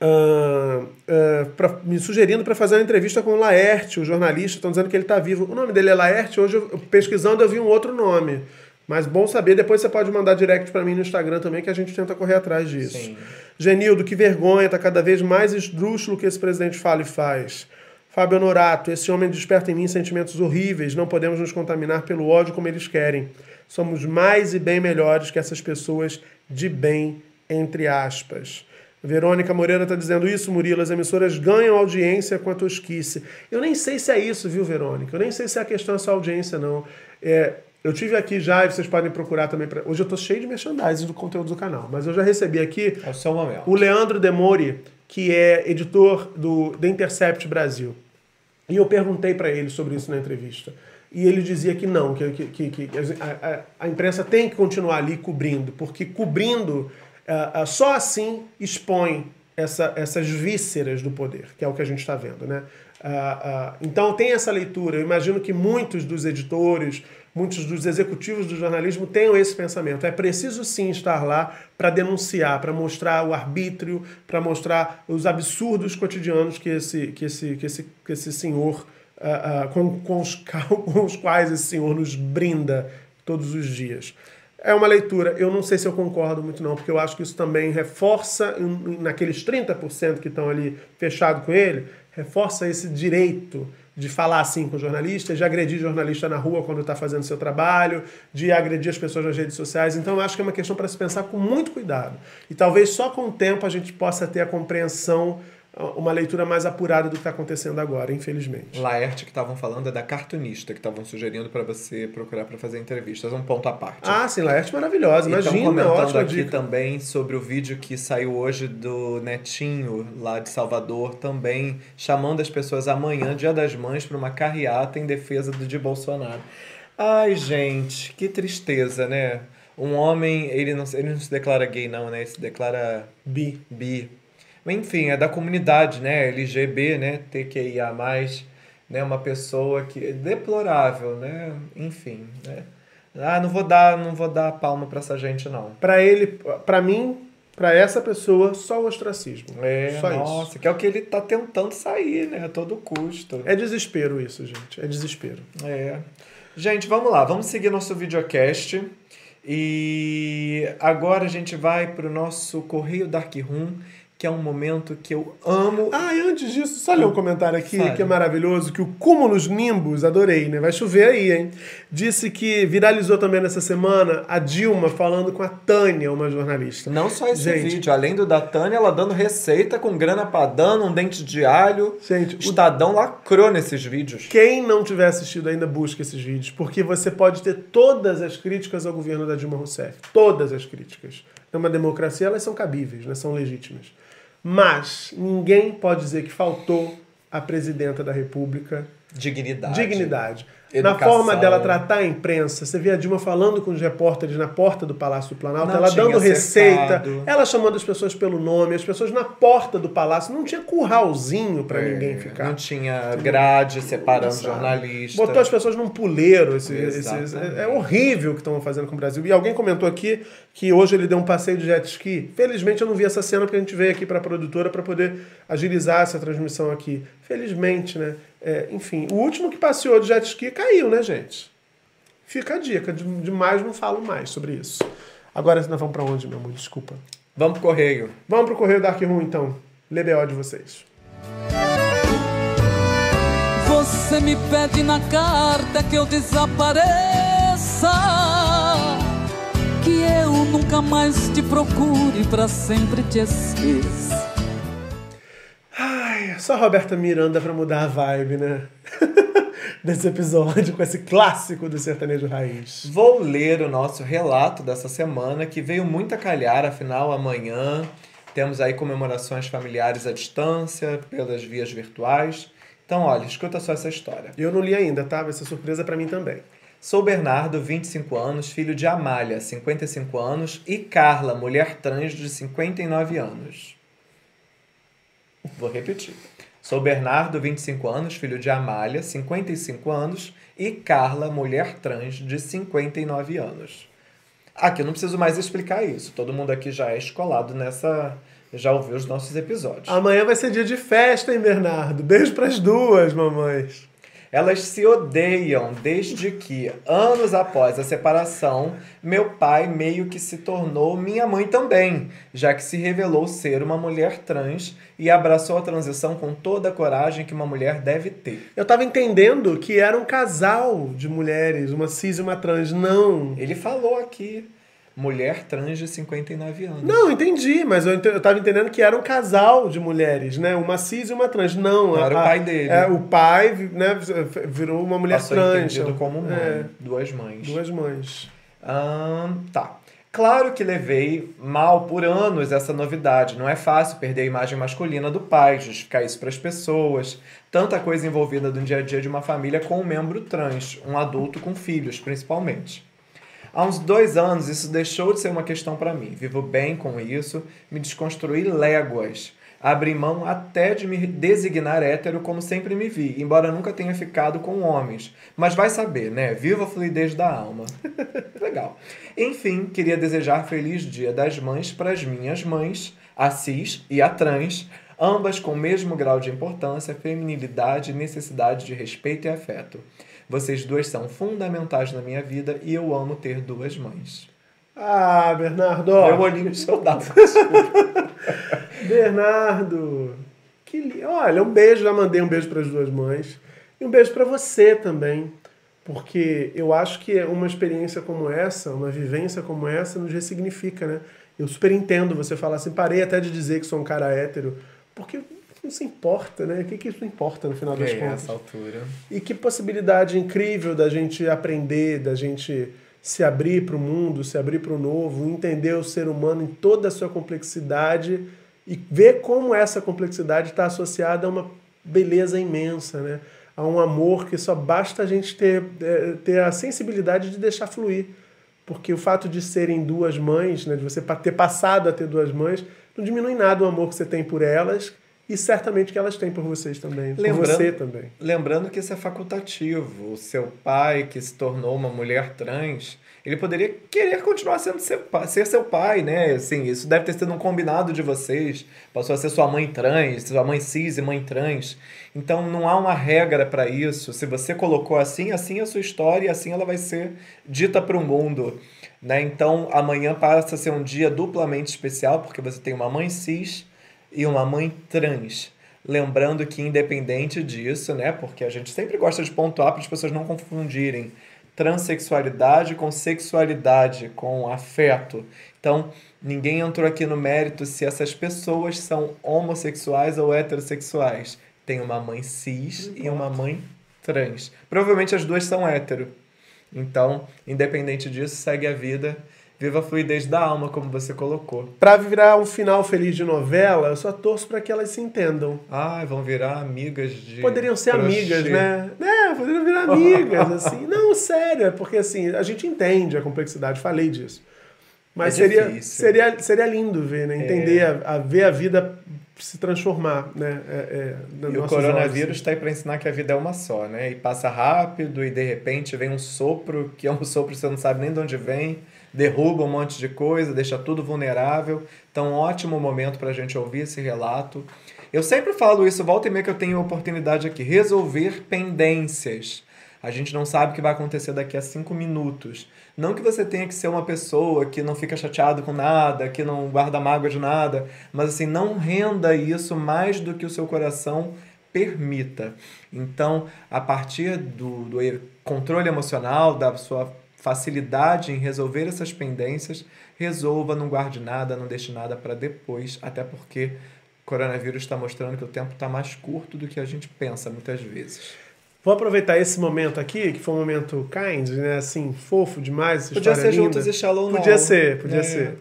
ah, ah, pra- me sugerindo para fazer uma entrevista com o Laerte, o jornalista, estão dizendo que ele está vivo. O nome dele é Laerte, hoje eu, pesquisando eu vi um outro nome. Mas bom saber, depois você pode mandar direct para mim no Instagram também, que a gente tenta correr atrás disso. Sim. Genildo, que vergonha, tá cada vez mais esdrúxulo que esse presidente fala e faz. Fábio Honorato, esse homem desperta em mim sentimentos horríveis, não podemos nos contaminar pelo ódio como eles querem. Somos mais e bem melhores que essas pessoas de bem, entre aspas. Verônica Moreira está dizendo isso, Murilo, as emissoras ganham audiência com a tosquice. Eu nem sei se é isso, viu, Verônica? Eu nem sei se a questão é só audiência, não. É, eu tive aqui já, e vocês podem procurar também. Pra... Hoje eu tô cheio de merchandising do conteúdo do canal, mas eu já recebi aqui É o seu momento. o Leandro Demori, que é editor do The Intercept Brasil. E eu perguntei para ele sobre isso na entrevista. E ele dizia que não, que, que, que, a, a- a imprensa tem que continuar ali cobrindo, porque cobrindo ah, ah, só assim expõe essa- essas vísceras do poder, que é o que a gente está vendo. Né? Ah, então tem essa leitura. Eu imagino que muitos dos editores, muitos dos executivos do jornalismo tenham esse pensamento. É preciso sim estar lá para denunciar, para mostrar o arbítrio, para mostrar os absurdos cotidianos que esse, que esse, que esse, que esse senhor, ah, ah, com, com, os, [laughs] com os quais esse senhor nos brinda todos os dias. É uma leitura, eu não sei se eu concordo muito não, porque eu acho que isso também reforça, naqueles 30% que estão ali fechados com ele, reforça esse direito de falar assim com jornalistas, de agredir jornalista na rua quando está fazendo seu trabalho, de agredir as pessoas nas redes sociais. Então eu acho que é uma questão para se pensar com muito cuidado. E talvez só com o tempo a gente possa ter a compreensão, uma leitura mais apurada do que está acontecendo agora, infelizmente. Laerte que estavam falando é da cartunista que estavam sugerindo para você procurar para fazer entrevistas, um ponto à parte. Ah, sim, Laerte maravilhosa, E imagina, comentando aqui dica. também sobre o vídeo que saiu hoje do Netinho, lá de Salvador, também chamando as pessoas amanhã, Dia das Mães, para uma carreata em defesa do de Bolsonaro. Ai, gente, que tristeza, né? Um homem, ele não, ele não se declara gay, não, né? Ele se declara Bi. bi. Enfim, é da comunidade, né? LGB, né? TQIA+, né? Uma pessoa que é deplorável, né? Enfim, né? Ah, não vou dar, não vou dar palma pra essa gente, não. Pra ele, pra mim, pra essa pessoa, só o ostracismo. É, só nossa, isso. que é o que ele tá tentando sair, né? A todo custo. É desespero isso, gente. É desespero. É. Gente, vamos lá, vamos seguir nosso videocast. E agora a gente vai pro nosso Correio Dark Room, que é um momento que eu amo. Ah, e antes disso, só ler um comentário aqui Fale. que é maravilhoso, que o Cúmulos Nimbus, adorei, né? Vai chover aí, hein? Disse que viralizou também nessa semana a Dilma falando com a Tânia, uma jornalista. Não só esse Gente. vídeo, além do da Tânia, ela dando receita com grana padano, um dente de alho. Gente, o o- Estadão lacrou nesses vídeos. Quem não tiver assistido ainda, busca esses vídeos, porque você pode ter todas as críticas ao governo da Dilma Rousseff. Todas as críticas. Numa democracia, elas são cabíveis, né? são legítimas. Mas ninguém pode dizer que faltou à presidenta da República Dignidade. dignidade. Na Educação. forma dela tratar a imprensa, você vê a Dilma falando com os repórteres na porta do Palácio do Planalto, Não ela dando receita, cercado. ela chamando as pessoas pelo nome, as pessoas na porta do palácio, não tinha curralzinho pra É, ninguém ficar. Não tinha grade separando jornalistas. Botou as pessoas num puleiro. Esse, esse- Exatamente. é horrível o que estão fazendo com o Brasil. E alguém comentou aqui que hoje ele deu um passeio de jet ski. Felizmente eu não vi essa cena porque a gente veio aqui para a produtora para poder agilizar essa transmissão aqui. Felizmente, né? É, enfim, o último que passeou de jet ski caiu, né, gente? Fica a dica. De, demais não falo mais sobre isso. Agora nós vamos para onde, meu amor? Desculpa. Vamos pro correio. Vamos pro Correio Dark Room, então. Lê BO de vocês. Você me pede na carta que eu desapareça, que eu nunca mais te procure, pra sempre te esqueça. Ai, só Roberta Miranda pra mudar a vibe, né? [laughs] Desse episódio com esse clássico do sertanejo raiz. Vou ler o nosso relato dessa semana, que veio muito a calhar, afinal, amanhã temos aí comemorações familiares à distância, pelas vias virtuais. Então, olha, escuta só essa história. Eu não li ainda, tá? Vai ser surpresa pra mim também. Sou Bernardo, 25 anos, filho de Amália, 55 anos, e Carla, mulher trans de 59 anos. Vou repetir. Sou Bernardo, 25 anos, filho de Amália, 55 anos, e Carla, mulher trans de 59 anos. Aqui eu não preciso mais explicar isso. Todo mundo aqui já é escolado nessa. Já ouviu os nossos episódios. Amanhã vai ser dia de festa, hein, Bernardo? Beijo pras duas, mamães. Elas se odeiam desde que, anos após a separação, meu pai meio que se tornou minha mãe também, já que se revelou ser uma mulher trans e abraçou a transição com toda a coragem que uma mulher deve ter. Eu tava entendendo que era um casal de mulheres, uma cis e uma trans. Não. Ele falou aqui, mulher trans de 59 anos. Não, entendi, mas eu, eu tava entendendo que era um casal de mulheres, né? Uma cis e uma trans. Não, Não, era o pai dele. É, o pai né, virou uma mulher Passou trans. entendido como mãe. É, Duas mães. duas mães. Ahn, tá. Claro que levei mal por anos essa novidade. Não é fácil perder a imagem masculina do pai, justificar isso para as pessoas. Tanta coisa envolvida no dia a dia de uma família com um membro trans, um adulto com filhos, principalmente. Há uns dois anos isso deixou de ser uma questão para mim. Vivo bem com isso, me desconstruí léguas. Abri mão até de me designar hétero como sempre me vi, embora nunca tenha ficado com homens. Mas vai saber, né? Viva a fluidez da alma. [laughs] Legal. Enfim, queria desejar feliz Dia das Mães para as minhas mães, a cis e a trans, ambas com o mesmo grau de importância, feminilidade necessidade de respeito e afeto. Vocês duas são fundamentais na minha vida e eu amo ter duas mães. Ah, Bernardo. Meu olhinho [laughs] de soldado. Bernardo. Que li... Olha, um beijo, já mandei um beijo para as duas mães. E um beijo para você também. Porque eu acho que uma experiência como essa, uma vivência como essa, nos ressignifica, né? Eu super entendo você falar assim, parei até de dizer que sou um cara hétero, porque não se importa, né? O que, que isso importa no final das É, contas? essa altura. E que possibilidade incrível da gente aprender, da gente se abrir para o mundo, se abrir para o novo, entender o ser humano em toda a sua complexidade e ver como essa complexidade está associada a uma beleza imensa, né? a um amor que só basta a gente ter, eh, ter a sensibilidade de deixar fluir. Porque o fato de serem duas mães, né, de você ter passado a ter duas mães, não diminui nada o amor que você tem por elas e certamente que elas têm por vocês também, por você também. Lembrando que isso é facultativo. O seu pai, que se tornou uma mulher trans, ele poderia querer continuar sendo seu pai, ser seu pai, né? Assim, isso deve ter sido um combinado de vocês. Passou a ser sua mãe trans, sua mãe cis e mãe trans. Então não há uma regra para isso. Se você colocou assim, assim é a sua história e assim ela vai ser dita para o mundo. Né? Então amanhã passa a ser um dia duplamente especial, porque você tem uma mãe cis e uma mãe trans. Lembrando que, independente disso, né? Porque a gente sempre gosta de pontuar para as pessoas não confundirem transexualidade com sexualidade, com afeto. Então, ninguém entrou aqui no mérito se essas pessoas são homossexuais ou heterossexuais. Tem uma mãe cis e uma mãe trans. Provavelmente as duas são hétero. Então, independente disso, segue a vida Viva a fluidez da alma, como você colocou. Pra virar um final feliz de novela, eu só torço para que elas se entendam. Ai, vão virar amigas de. Poderiam ser crochê. amigas, né? É, poderiam virar amigas, [laughs] assim. Não, sério, é porque assim, a gente entende a complexidade, falei disso. Mas é seria, seria, seria lindo ver, né? Entender, é. a, a, ver a vida se transformar, né? É, é, e o coronavírus está aí para ensinar que a vida é uma só, né? E passa rápido e de repente vem um sopro, que é um sopro que você não sabe nem de onde vem derruba um monte de coisa, deixa tudo vulnerável. Então, ótimo momento para a gente ouvir esse relato. Eu sempre falo isso, volta e meia que eu tenho a oportunidade aqui, resolver pendências. A gente não sabe o que vai acontecer daqui a cinco minutos. Não que você tenha que ser uma pessoa que não fica chateado com nada, que não guarda mágoa de nada, mas assim, não renda isso mais do que o seu coração permita. Então, a partir do, do controle emocional, da sua facilidade em resolver essas pendências, resolva, não guarde nada, não deixe nada para depois, até porque o coronavírus está mostrando que o tempo está mais curto do que a gente pensa muitas vezes. Vou aproveitar esse momento aqui, que foi um momento kind, né? Assim, fofo demais. Podia ser linda. juntos e Shalom Podia ser, podia é. ser.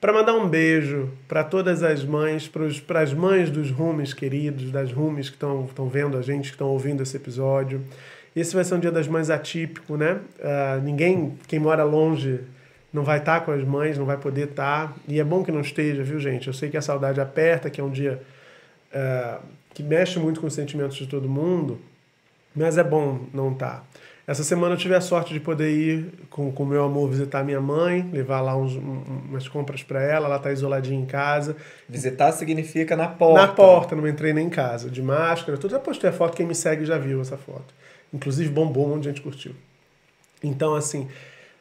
Para mandar um beijo para todas as mães, para as mães dos rumes queridos, das rumes que estão vendo a gente, que estão ouvindo esse episódio. Esse vai ser um dia das mães atípico, né? Uh, ninguém, quem mora longe, não vai estar tá com as mães, não vai poder estar. Tá. E é bom que não esteja, viu, gente? Eu sei que a saudade aperta, que é um dia uh, que mexe muito com os sentimentos de todo mundo, mas é bom não estar. Tá. Essa semana eu tive a sorte de poder ir com o meu amor visitar minha mãe, levar lá uns, umas compras para ela, ela tá isoladinha em casa. Visitar significa na porta. Na porta, não entrei nem em casa, de máscara, tudo. Já postei a foto, quem me segue já viu essa foto. Inclusive bombou, um monte de gente curtiu. Então, assim,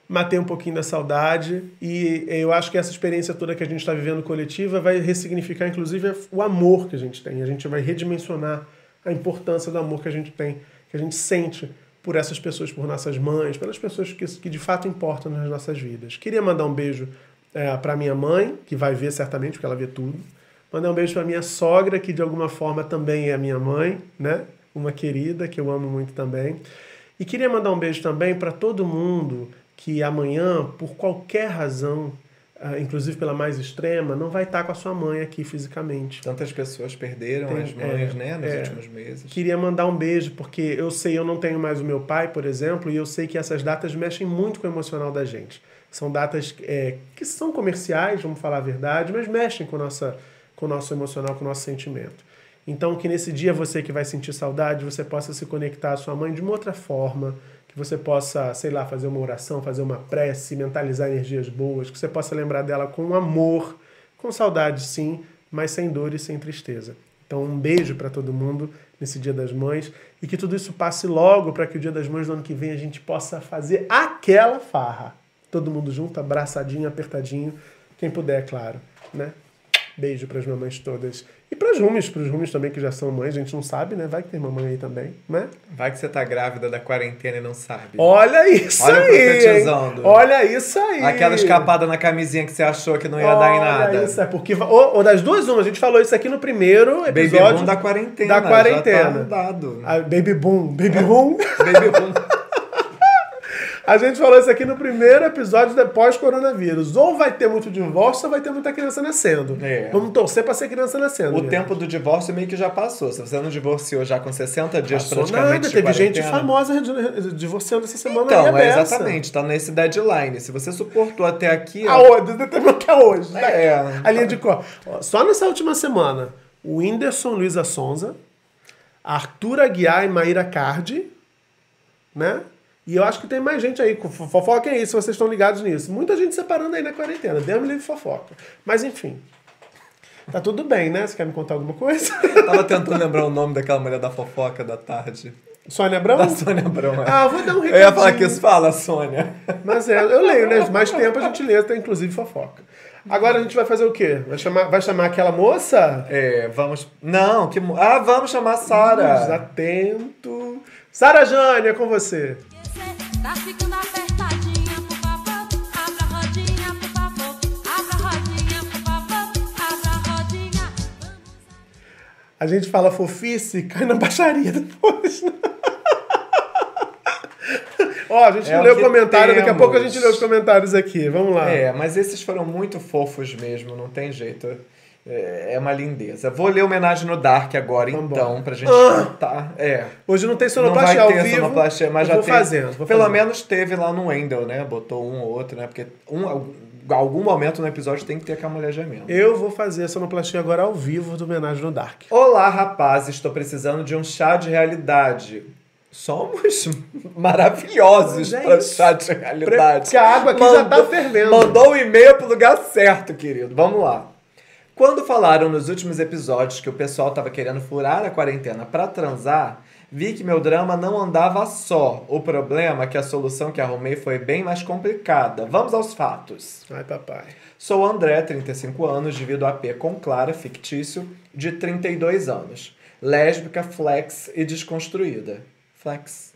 matei um pouquinho da saudade e eu acho que essa experiência toda que a gente está vivendo coletiva vai ressignificar, inclusive, o amor que a gente tem. A gente vai redimensionar a importância do amor que a gente tem, que a gente sente por essas pessoas, por nossas mães, pelas pessoas que, que de fato importam nas nossas vidas. Queria mandar um beijo é, para minha mãe, que vai ver certamente, porque ela vê tudo. Mandar um beijo para minha sogra, que de alguma forma também é minha mãe, né? uma querida que eu amo muito também. E queria mandar um beijo também para todo mundo que amanhã, por qualquer razão, inclusive pela mais extrema, não vai estar com a sua mãe aqui fisicamente. Tantas pessoas perderam Tem, as mães, é, né, nos é, últimos meses. Queria mandar um beijo, porque eu sei, eu não tenho mais o meu pai, por exemplo, e eu sei que essas datas mexem muito com o emocional da gente. São datas é, que são comerciais, vamos falar a verdade, mas mexem com, nossa, com o nosso emocional, com o nosso sentimento. Então, que nesse dia você que vai sentir saudade, você possa se conectar à sua mãe de uma outra forma, que você possa, sei lá, fazer uma oração, fazer uma prece, mentalizar energias boas, que você possa lembrar dela com amor, com saudade sim, mas sem dor e sem tristeza. Então, um beijo para todo mundo nesse Dia das Mães e que tudo isso passe logo para que o Dia das Mães do ano que vem a gente possa fazer aquela farra. Todo mundo junto, abraçadinho, apertadinho, quem puder, é claro, né? Beijo para as mamães todas. E para as rumes, para os rumes também que já são mães, a gente não sabe, né? Vai que tem mamãe aí também, né? Vai que você tá grávida da quarentena e não sabe. Olha isso Olha aí! Olha isso aí! Aquela escapada na camisinha que você achou que não ia Olha dar em nada. Isso, é porque. Ou, ou, das duas, uma, a gente falou isso aqui no primeiro episódio. Baby boom da quarentena. Da quarentena. Já tá dado. A baby boom. Baby boom. baby boom. [laughs] A gente falou isso aqui no primeiro episódio depois coronavírus. Ou vai ter muito divórcio ou vai ter muita criança nascendo. É. Vamos torcer pra ser criança nascendo. O gente. tempo do divórcio meio que já passou. Se você não divorciou já com 60 dias Passou praticamente nada, teve gente famosa di- divorciando essa semana. Então, é exatamente, tá nesse deadline. Se você suportou até aqui, Aonde? Determinou que é hoje. né? É. A linha de cor. Só nessa última semana, o Whindersson Luiza Sonza, Arthur Aguiar e Maíra Cardi, né? E eu acho que tem mais gente aí. Fo- Fofoca é isso, vocês estão ligados nisso. Muita gente separando aí na quarentena. Deus me livre fofoca. Mas enfim. Tá tudo bem, né? Você quer me contar alguma coisa? tava tentando lembrar o nome daquela mulher da fofoca da tarde. Sônia Abrão? Da Sônia Abrão. é. Ah, vou dar um Eu ia falar recadinho. que isso fala, Sônia. Mas é, eu leio, né? Mais tempo a gente lê, tem inclusive fofoca. Agora a gente vai fazer o quê? Vai chamar, vai chamar aquela moça? É, vamos. Não, que. Ah, vamos chamar a Sara. atento. Sara Jane, é com você. A rodinha, por favor. Abra a rodinha, por favor. Abra a rodinha. A gente fala fofice e cai na baixaria depois. [laughs] Ó, a gente É não o leu o comentário, daqui a temos. pouco a gente lê os comentários aqui. Vamos lá. É, mas esses foram muito fofos mesmo, não tem jeito. É é uma lindeza. Vou ler homenagem no Dark agora, então, pra gente escutar. É. Hoje não tem Não sonoplastia vai ao ter vivo. sonoplastia, mas já vou tem. fazendo. Vou Pelo fazendo. menos teve lá no Wendell, né? Botou um ou outro, né? Porque um, algum momento no episódio tem que ter gemendo. Eu vou fazer a sonoplastia agora ao vivo do homenagem no Dark. Olá, rapaz, estou precisando de um chá de realidade. Somos [laughs] maravilhosos é para chá de realidade. Porque a água aqui já tá fervendo. Mandou um e-mail pro lugar certo, querido. Vamos lá. Quando falaram nos últimos episódios que o pessoal tava querendo furar a quarentena pra transar, vi que meu drama não andava só. O problema é que a solução que arrumei foi bem mais complicada. Vamos aos fatos. Ai, papai. Sou André, 35 anos, divido AP com Clara, fictício, de 32 anos. Lésbica, flex e desconstruída. Flex.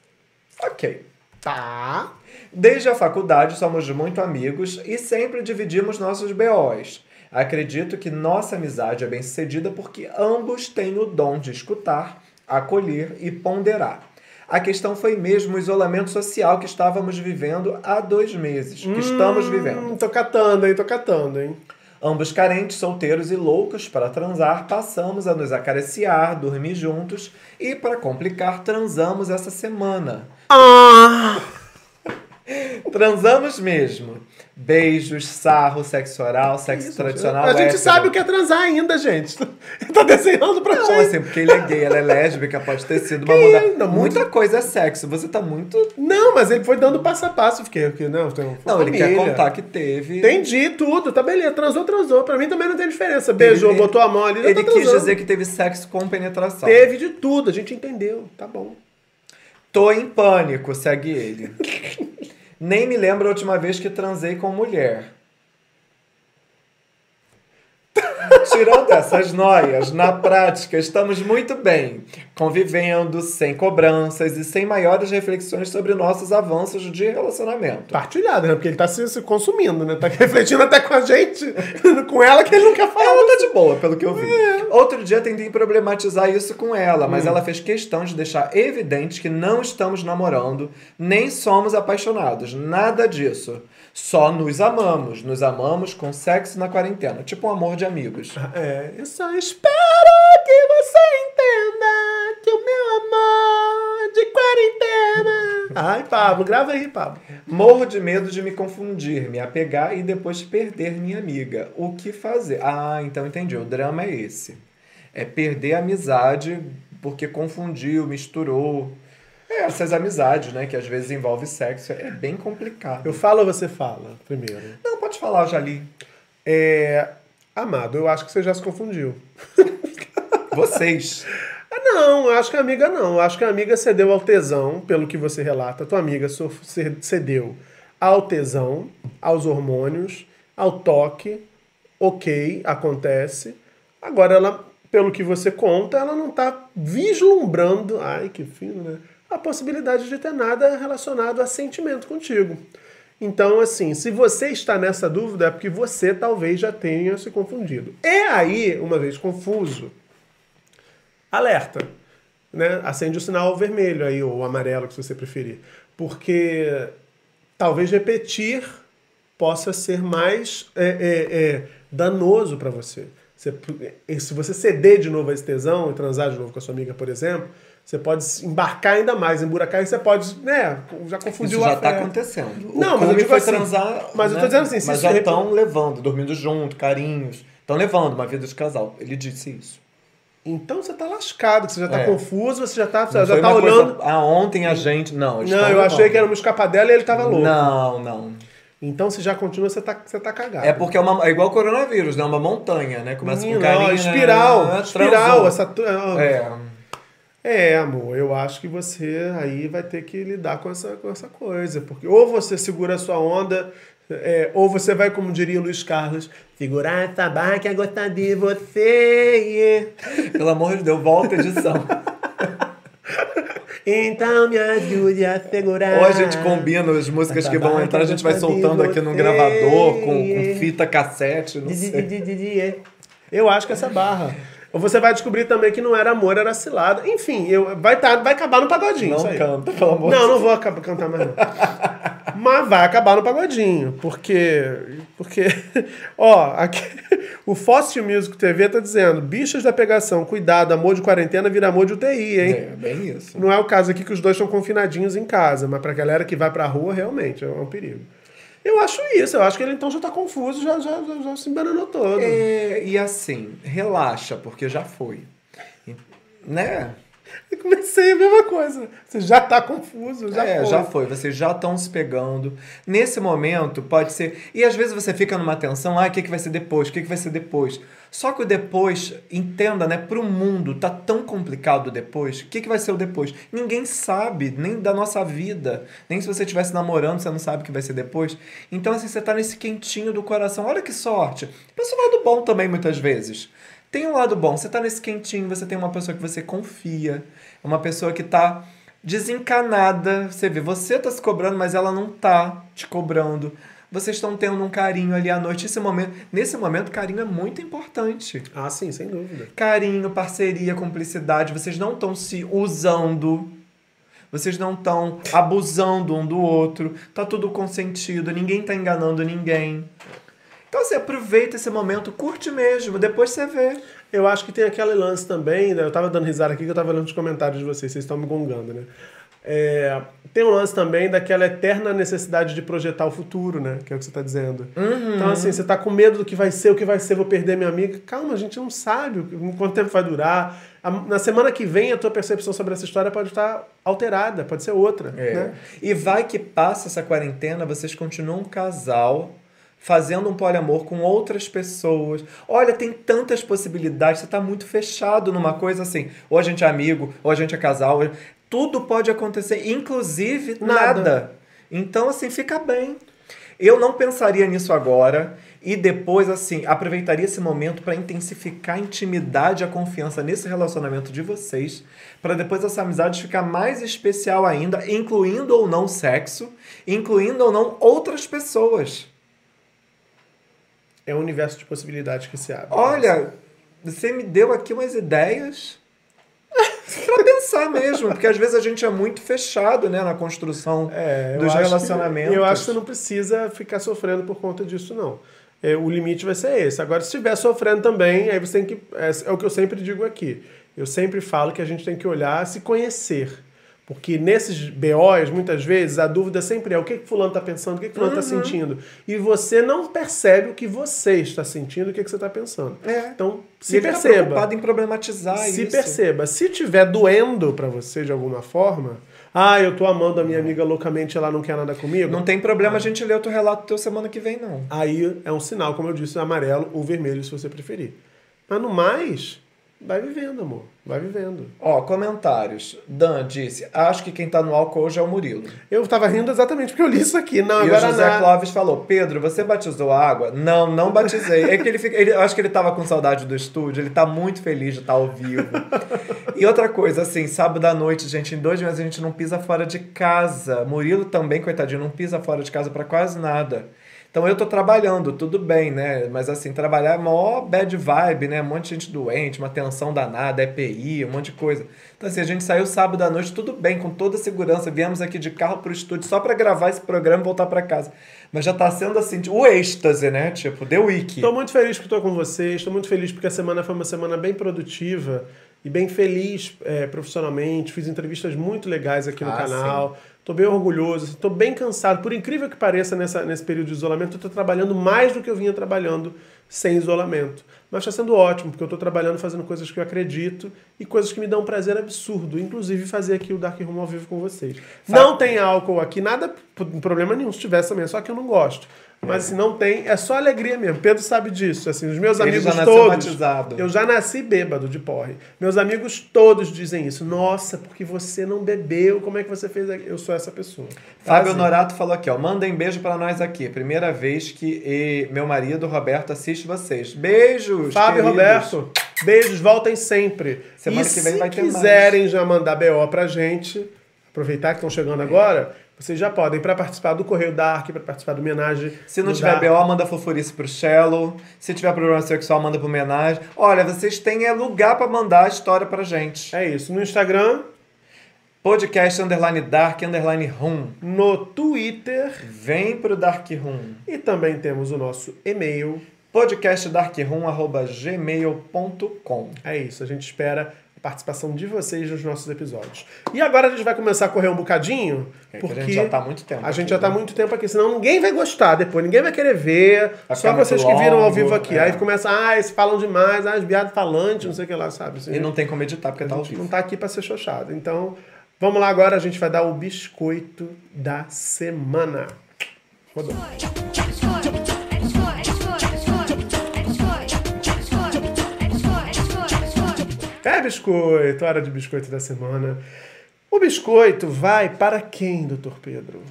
Ok. Tá. Desde a faculdade somos muito amigos e sempre dividimos nossos BOs. Acredito que nossa amizade é bem sucedida porque ambos têm o dom de escutar, acolher e ponderar. A questão foi mesmo o isolamento social que estávamos vivendo há dois meses. Que estamos vivendo. Hum, tô catando, hein? Tô catando, hein? Ambos carentes, solteiros e loucos para transar, passamos a nos acariciar, dormir juntos e, para complicar, transamos essa semana. Ah! [laughs] Transamos mesmo. Beijos, sarro, sexo oral, sexo tradicional. A gente hétero. sabe o que é transar ainda, gente. [laughs] tá desenhando pra Não, gente. assim, porque ele é gay, ela é lésbica, pode ter sido uma ainda, Muita coisa é sexo. Você tá muito. Não, mas ele foi dando passo a passo. Fiquei aqui, não, tem Não, ele quer família. contar que teve. Entendi tudo, tá beleza. Transou, transou. Pra mim também não tem diferença. Beijou, Ele- botou a mão ali, já Ele tá quis dizer que teve sexo com penetração. Teve de tudo, a gente entendeu. Tá bom. Tô em pânico, segue ele. [laughs] Nem me lembro a última vez que transei com mulher. [laughs] Tirando essas noias, na prática estamos muito bem, convivendo, sem cobranças e sem maiores reflexões sobre nossos avanços de relacionamento. Partilhado, né? Porque ele tá se, se consumindo, né? Tá [laughs] refletindo até com a gente, [laughs] com ela que ele quer falar. Ela tá de boa, pelo que eu vi. Outro dia tentei problematizar isso com ela, mas ela fez questão de deixar evidente que não estamos namorando, nem somos apaixonados. Nada disso. Só nos amamos. Nos amamos com sexo na quarentena. Tipo um amor de amigos. É, eu só espero que você entenda que o meu amor de quarentena. Ai, Pablo, grava aí, Pablo. Morro de medo de me confundir, me apegar e depois perder minha amiga. O que fazer? Ah, então entendi. O drama é esse. É perder a amizade porque confundiu, misturou. É, essas amizades, né? Que às vezes envolve sexo. É bem complicado. Eu falo ou você fala primeiro? Não, pode falar, eu já li. É. Amado, eu acho que você já se confundiu. [laughs] Vocês. Não, acho que a amiga não. Acho que a amiga cedeu ao tesão, pelo que você relata. Tua amiga cedeu ao tesão, aos hormônios, ao toque. Ok, acontece. Agora, ela, pelo que você conta, ela não tá vislumbrando, ai que fino, né? A possibilidade de ter nada relacionado a sentimento contigo. Então, assim, se você está nessa dúvida, é porque você talvez já tenha se confundido. E aí, uma vez confuso, alerta. Né? Acende o sinal vermelho aí, ou amarelo, se você preferir. Porque talvez repetir possa ser mais é, é, é, danoso para você. Você- Se você ceder de novo a esse tesão e transar de novo com a sua amiga, por exemplo, você pode embarcar ainda mais, emburacar e você pode, né, já confundiu Isso já tá fé. acontecendo. Não, o mas eu digo foi assim, transar. mas eu tô né? dizendo assim, se Mas já rep- estão levando, dormindo junto, carinhos. Estão levando uma vida de casal. Ele disse isso. Então você tá lascado, você já tá É. confuso, você já tá, Não já tá olhando. Coisa, ah, ontem a gente. Não, Não, eu achei que era uma escapadela e ele tava louco. Não, não. Então se já continua, você tá, você tá cagado. É porque é, uma, é igual o coronavírus, né? Uma montanha, né? Começa Menino, com carinho. ó, né? espiral, espiral, Transou. essa tu- É. É, amor, eu acho que você aí vai ter que lidar com essa, com essa coisa. Porque ou você segura a sua onda, é, ou você vai, como diria o Luiz Carlos, segurar essa barra que é gostar de você. [laughs] Pelo amor de Deus, volta a edição. [laughs] Então me ajude a segurar. Ou a gente combina as músicas que vão entrar, a gente vai soltando aqui num gravador com, com fita cassete, não sei. Eu acho que essa barra. Ou você vai descobrir também que não era amor, era cilada. Enfim, eu, vai, tá, vai acabar no pagodinho. Não canta, pelo amor Não, de não vou acabar, cantar mais não. [laughs] Mas vai acabar no pagodinho. Porque. Porque. [laughs] Ó, aqui, o Fóssil Music TV tá dizendo: bichos da pegação, cuidado, amor de quarentena vira amor de UTI, hein? É, bem isso. Não é o caso aqui que os dois estão confinadinhos em casa, mas pra galera que vai pra rua, realmente é um perigo. Eu acho isso, eu acho que ele então já tá confuso, já, já, já, já se embananou todo. É, e assim, relaxa, porque já foi. Né? E comecei a mesma coisa. Você já tá confuso, já é, foi. já foi. Vocês já estão se pegando. Nesse momento, pode ser. E às vezes você fica numa tensão, ah, o que, que vai ser depois? O que, que vai ser depois? Só que o depois, entenda, né? Pro mundo, tá tão complicado o depois. O que, que vai ser o depois? Ninguém sabe, nem da nossa vida. Nem se você estivesse namorando, você não sabe o que vai ser depois. Então, assim, você tá nesse quentinho do coração. Olha que sorte. Pensa no lado bom também, muitas vezes. Tem um lado bom, você tá nesse quentinho, você tem uma pessoa que você confia, é uma pessoa que tá desencanada. Você vê, você tá se cobrando, mas ela não tá te cobrando. Vocês estão tendo um carinho ali à noite. Esse momento, nesse momento, carinho é muito importante. Ah, sim, sem dúvida. Carinho, parceria, cumplicidade. Vocês não estão se usando. Vocês não estão abusando um do outro. Tá tudo consentido. Ninguém tá enganando ninguém. Então, assim, aproveita esse momento, curte mesmo. Depois você vê. Eu acho que tem aquele lance também, né? eu tava dando risada aqui que eu tava lendo os comentários de vocês, vocês estão me gongando, né? É, tem um lance também daquela eterna necessidade de projetar o futuro, né? Que é o que você tá dizendo. Então, assim, você tá com medo do que vai ser, o que vai ser, vou perder minha amiga. Calma, a gente não sabe quanto tempo vai durar. Na semana que vem, a tua percepção sobre essa história pode estar alterada, pode ser outra, É. né? E vai que passa essa quarentena, vocês continuam um casal, fazendo um poliamor com outras pessoas. Olha, tem tantas possibilidades, você tá muito fechado numa coisa assim. Ou a gente é amigo, ou a gente é casal. ou- Tudo pode acontecer, inclusive Nada. nada. Então, assim, fica bem. Eu não pensaria nisso agora e depois, assim, aproveitaria esse momento para intensificar a intimidade e a confiança nesse relacionamento de vocês, para depois essa amizade ficar mais especial ainda, incluindo ou não sexo, incluindo ou não outras pessoas. É um universo de possibilidades que se abre. Olha, você me deu aqui umas ideias para pensar mesmo, porque às vezes a gente é muito fechado, né, na construção É, dos acho que- relacionamentos. eu acho que você não precisa ficar sofrendo por conta disso, não. É, o limite vai ser esse. Agora, se estiver sofrendo também, aí você tem que. É, é o que eu sempre digo aqui. Eu sempre falo que a gente tem que olhar, se conhecer. Porque nesses BOs, muitas vezes, a dúvida sempre é o que, que fulano está pensando, o que, que fulano está Uhum. sentindo. E você não percebe o que você está sentindo, o que, que você está pensando. É. Então, E se ele tá perceba. preocupado em problematizar Se isso. perceba. Se tiver doendo pra você de alguma forma, ah, eu tô amando a minha amiga loucamente, ela não quer nada comigo. Não tem problema a gente ler outro relato teu semana que vem, não. Aí é um sinal, como eu disse, amarelo ou vermelho, se você preferir. Mas no mais, vai vivendo, amor. Vai vivendo. Ó, comentários. Dan disse, acho que quem tá no álcool hoje é o Murilo. Eu tava rindo exatamente porque eu li isso aqui. Não, e o José não. Clóvis falou, Pedro, você batizou a água? Não, não batizei. É que ele, fica, ele eu acho que ele tava com saudade do estúdio, ele tá muito feliz de estar ao vivo. e outra coisa, assim, sábado à noite, gente, em dois meses a gente não pisa fora de casa. Murilo também, coitadinho, não pisa fora de casa pra quase nada. Então eu tô trabalhando, tudo bem, né? Mas assim, trabalhar é maior bad vibe, né? Um monte de gente doente, uma tensão danada, EPI, um monte de coisa. Então assim, a gente saiu sábado à noite, tudo bem, com toda segurança. Viemos aqui de carro pro estúdio só pra gravar esse programa e voltar pra casa. Mas já tá sendo assim, o êxtase, né? Tipo, The Week. Estou muito feliz que estou com vocês, estou muito feliz porque a semana foi uma semana bem produtiva e bem feliz é, profissionalmente. Fiz entrevistas muito legais aqui no Ah, canal. Estou bem orgulhoso, estou bem cansado. Por incrível que pareça, nessa, nesse período de isolamento, eu estou trabalhando mais do que eu vinha trabalhando sem isolamento. Mas está sendo ótimo, porque eu estou trabalhando fazendo coisas que eu acredito e coisas que me dão um prazer absurdo, inclusive fazer aqui o Dark Room ao vivo com vocês. Não tem álcool aqui, nada, problema nenhum se tivesse também, só que eu não gosto. Mas assim, não tem, é só alegria mesmo. Pedro sabe disso. Assim, os meus Ele amigos todos. batizado. Eu já nasci bêbado de porre. Meus amigos todos dizem isso. Nossa, porque você não bebeu, como é que você fez? aqui?" Eu sou essa pessoa. Fábio. Norato falou aqui, ó. Mandem beijo pra nós aqui. Primeira vez que meu marido, Roberto, assiste vocês. Beijos! Fábio e queridos. Roberto, beijos, voltem sempre. Semana e que vem se vai ter mais. quiserem já mandar BO pra gente, aproveitar que estão chegando agora, vocês já podem para participar do Correio Dark, para participar do homenagem. Se não tiver Dark. BO, manda fofurice pro Shallow. Se tiver problema sexual, manda pro homenagem. Olha, vocês têm é lugar pra mandar a história pra gente. É isso. No Instagram, Podcast underline dark underline room. no Twitter Vem pro Dark Room. e também temos o nosso e-mail. podcastdarkroom.gmail.com É isso. A gente espera a participação de vocês nos nossos episódios. E agora a gente vai começar a correr um bocadinho, É que porque a gente já tá há muito tempo A gente aqui, já tá há né? muito tempo aqui, senão ninguém vai gostar depois, ninguém vai querer ver. Vai só vocês que viram ao longo, vivo aqui. é. Aí começa, ah, eles falam demais, ah, os viados falantes, não sei o que lá, sabe? Assim, E não tem como editar porque a tá ao gente vivo. não tá aqui pra ser xoxado. Então, vamos lá agora, a gente vai dar o biscoito da semana. Rodou. É biscoito, hora de biscoito da semana. O biscoito vai para quem, doutor Pedro?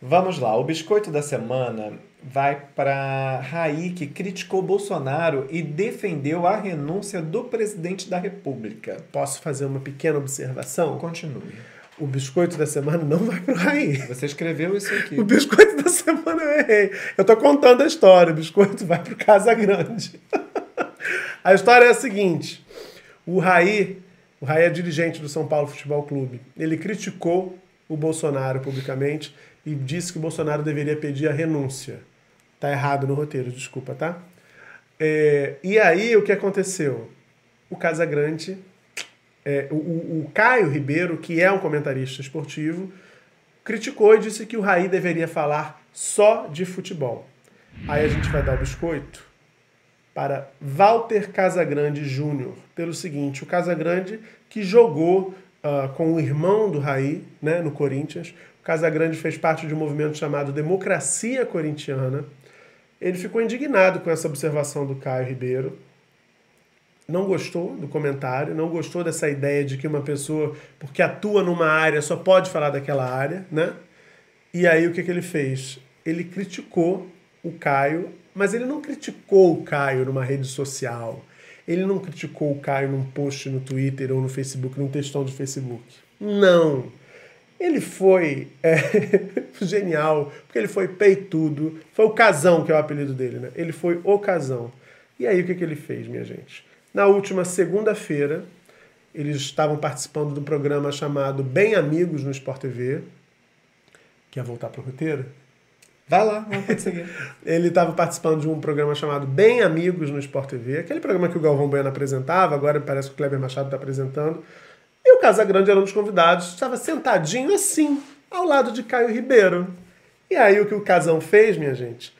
Vamos lá, o biscoito da semana vai para Raí, que criticou Bolsonaro e defendeu a renúncia do presidente da República. Posso fazer uma pequena observação? Continue. O biscoito da semana não vai pro Raí. Você escreveu isso aqui. O biscoito da semana eu errei. Eu tô contando a história. O biscoito vai pro Casa Grande. [laughs] a história é a seguinte: o Raí, o Raí é dirigente do São Paulo Futebol Clube. Ele criticou o Bolsonaro publicamente e disse que o Bolsonaro deveria pedir a renúncia. Tá errado no roteiro, desculpa, tá? É, e aí o que aconteceu? O Casagrande, é, o, o- Caio Ribeiro, que é um comentarista esportivo, criticou e disse que o Raí deveria falar só de futebol. Aí a gente vai dar o biscoito para Walter Casagrande Júnior, pelo seguinte, o Casagrande que jogou ah, com o irmão do Raí, né, no Corinthians. O Casagrande fez parte de um movimento chamado Democracia Corintiana. Ele ficou indignado com essa observação do Caio Ribeiro. Não gostou do comentário, não gostou dessa ideia de que uma pessoa, porque atua numa área, só pode falar daquela área, né? E aí o que, que ele fez? Ele criticou o Caio, mas ele não criticou o Caio numa rede social. Ele não criticou o Caio num post no Twitter ou no Facebook, num textão de Facebook. Não. Ele foi é, [laughs] genial, porque ele foi peitudo. Foi o Casão, que é o apelido dele, né? Ele foi o Casão. E aí o que, que ele fez, minha gente? Na última segunda-feira, eles estavam participando de um programa chamado Bem Amigos no Sport TV. Quer voltar pro roteiro? Vai lá, vamos seguir. [laughs] Ele estava participando de um programa chamado Bem Amigos no Sport TV, aquele programa que o Galvão Bueno apresentava, agora parece que o Kleber Machado está apresentando. E o Casagrande era um dos convidados, estava sentadinho assim, ao lado de Caio Ribeiro. E aí o que o Casão fez, minha gente?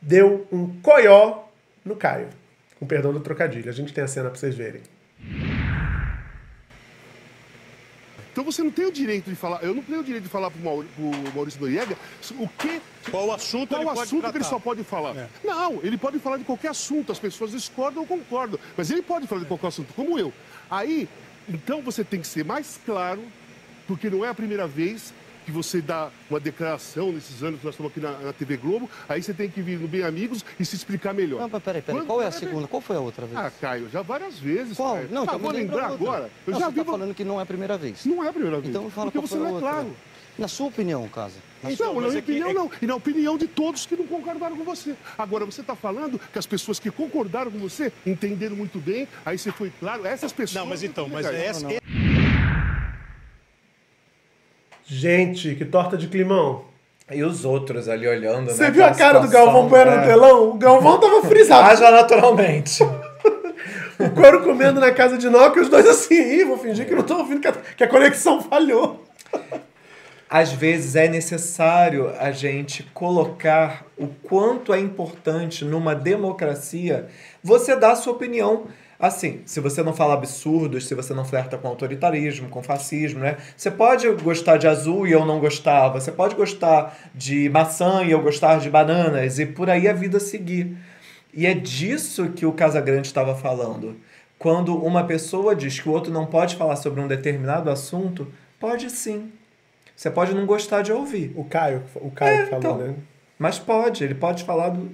Deu um coió no Caio. Com perdão do trocadilho. A gente tem a cena para vocês verem. Então você não tem o direito de falar. Eu não tenho o direito de falar pro, Maur, pro Maurício Noriega o que. Qual assunto Qual ele pode assunto que ele só pode falar? É. Não, ele pode falar de qualquer assunto. As pessoas discordam ou concordam. Mas ele pode falar de qualquer assunto, como eu. Aí, então você tem que ser mais claro, porque não é a primeira vez que você dá uma declaração nesses anos que nós estamos aqui na, na TV Globo. Aí você tem que vir no Bem Amigos e se explicar melhor. Não, mas peraí, peraí. Quando- Qual é a segunda? Qual foi a outra vez? Ah, Caio, já várias vezes. Qual? Caio. Não, ah, então vou lembrar agora. Eu não, já você vi. tá falando que não é a primeira vez. Não é a primeira vez. Então fala porque qual você não é outra. claro. Na sua opinião, Casa? Na Então, sua- na minha é opinião, é- não. E na opinião de todos que não concordaram com você. Agora, você está falando que as pessoas que concordaram com você entenderam muito bem, aí você foi claro, essas pessoas. Não, mas então, mas essa- Gente, que torta de climão. E os outros ali olhando, Você né? viu a cara do situação, Galvão Bueno no né? telão? O Galvão tava frisado. Haja naturalmente. [laughs] O couro comendo na casa de Noca e os dois assim, Ih, vou fingir que não tô ouvindo, que a, que a conexão falhou. Às vezes é necessário a gente colocar o quanto é importante numa democracia você dar a sua opinião. Assim, se você não fala absurdos, se você não flerta com autoritarismo, com fascismo, né? Você pode gostar de azul e eu não gostar, você pode gostar de maçã e eu gostar de bananas, e por aí a vida seguir. E é disso que o Casagrande estava falando. Quando uma pessoa diz que o outro não pode falar sobre um determinado assunto, pode sim. Você pode não gostar de ouvir. O Caio, o Caio É, falou, então. né? Mas pode, ele pode falar do.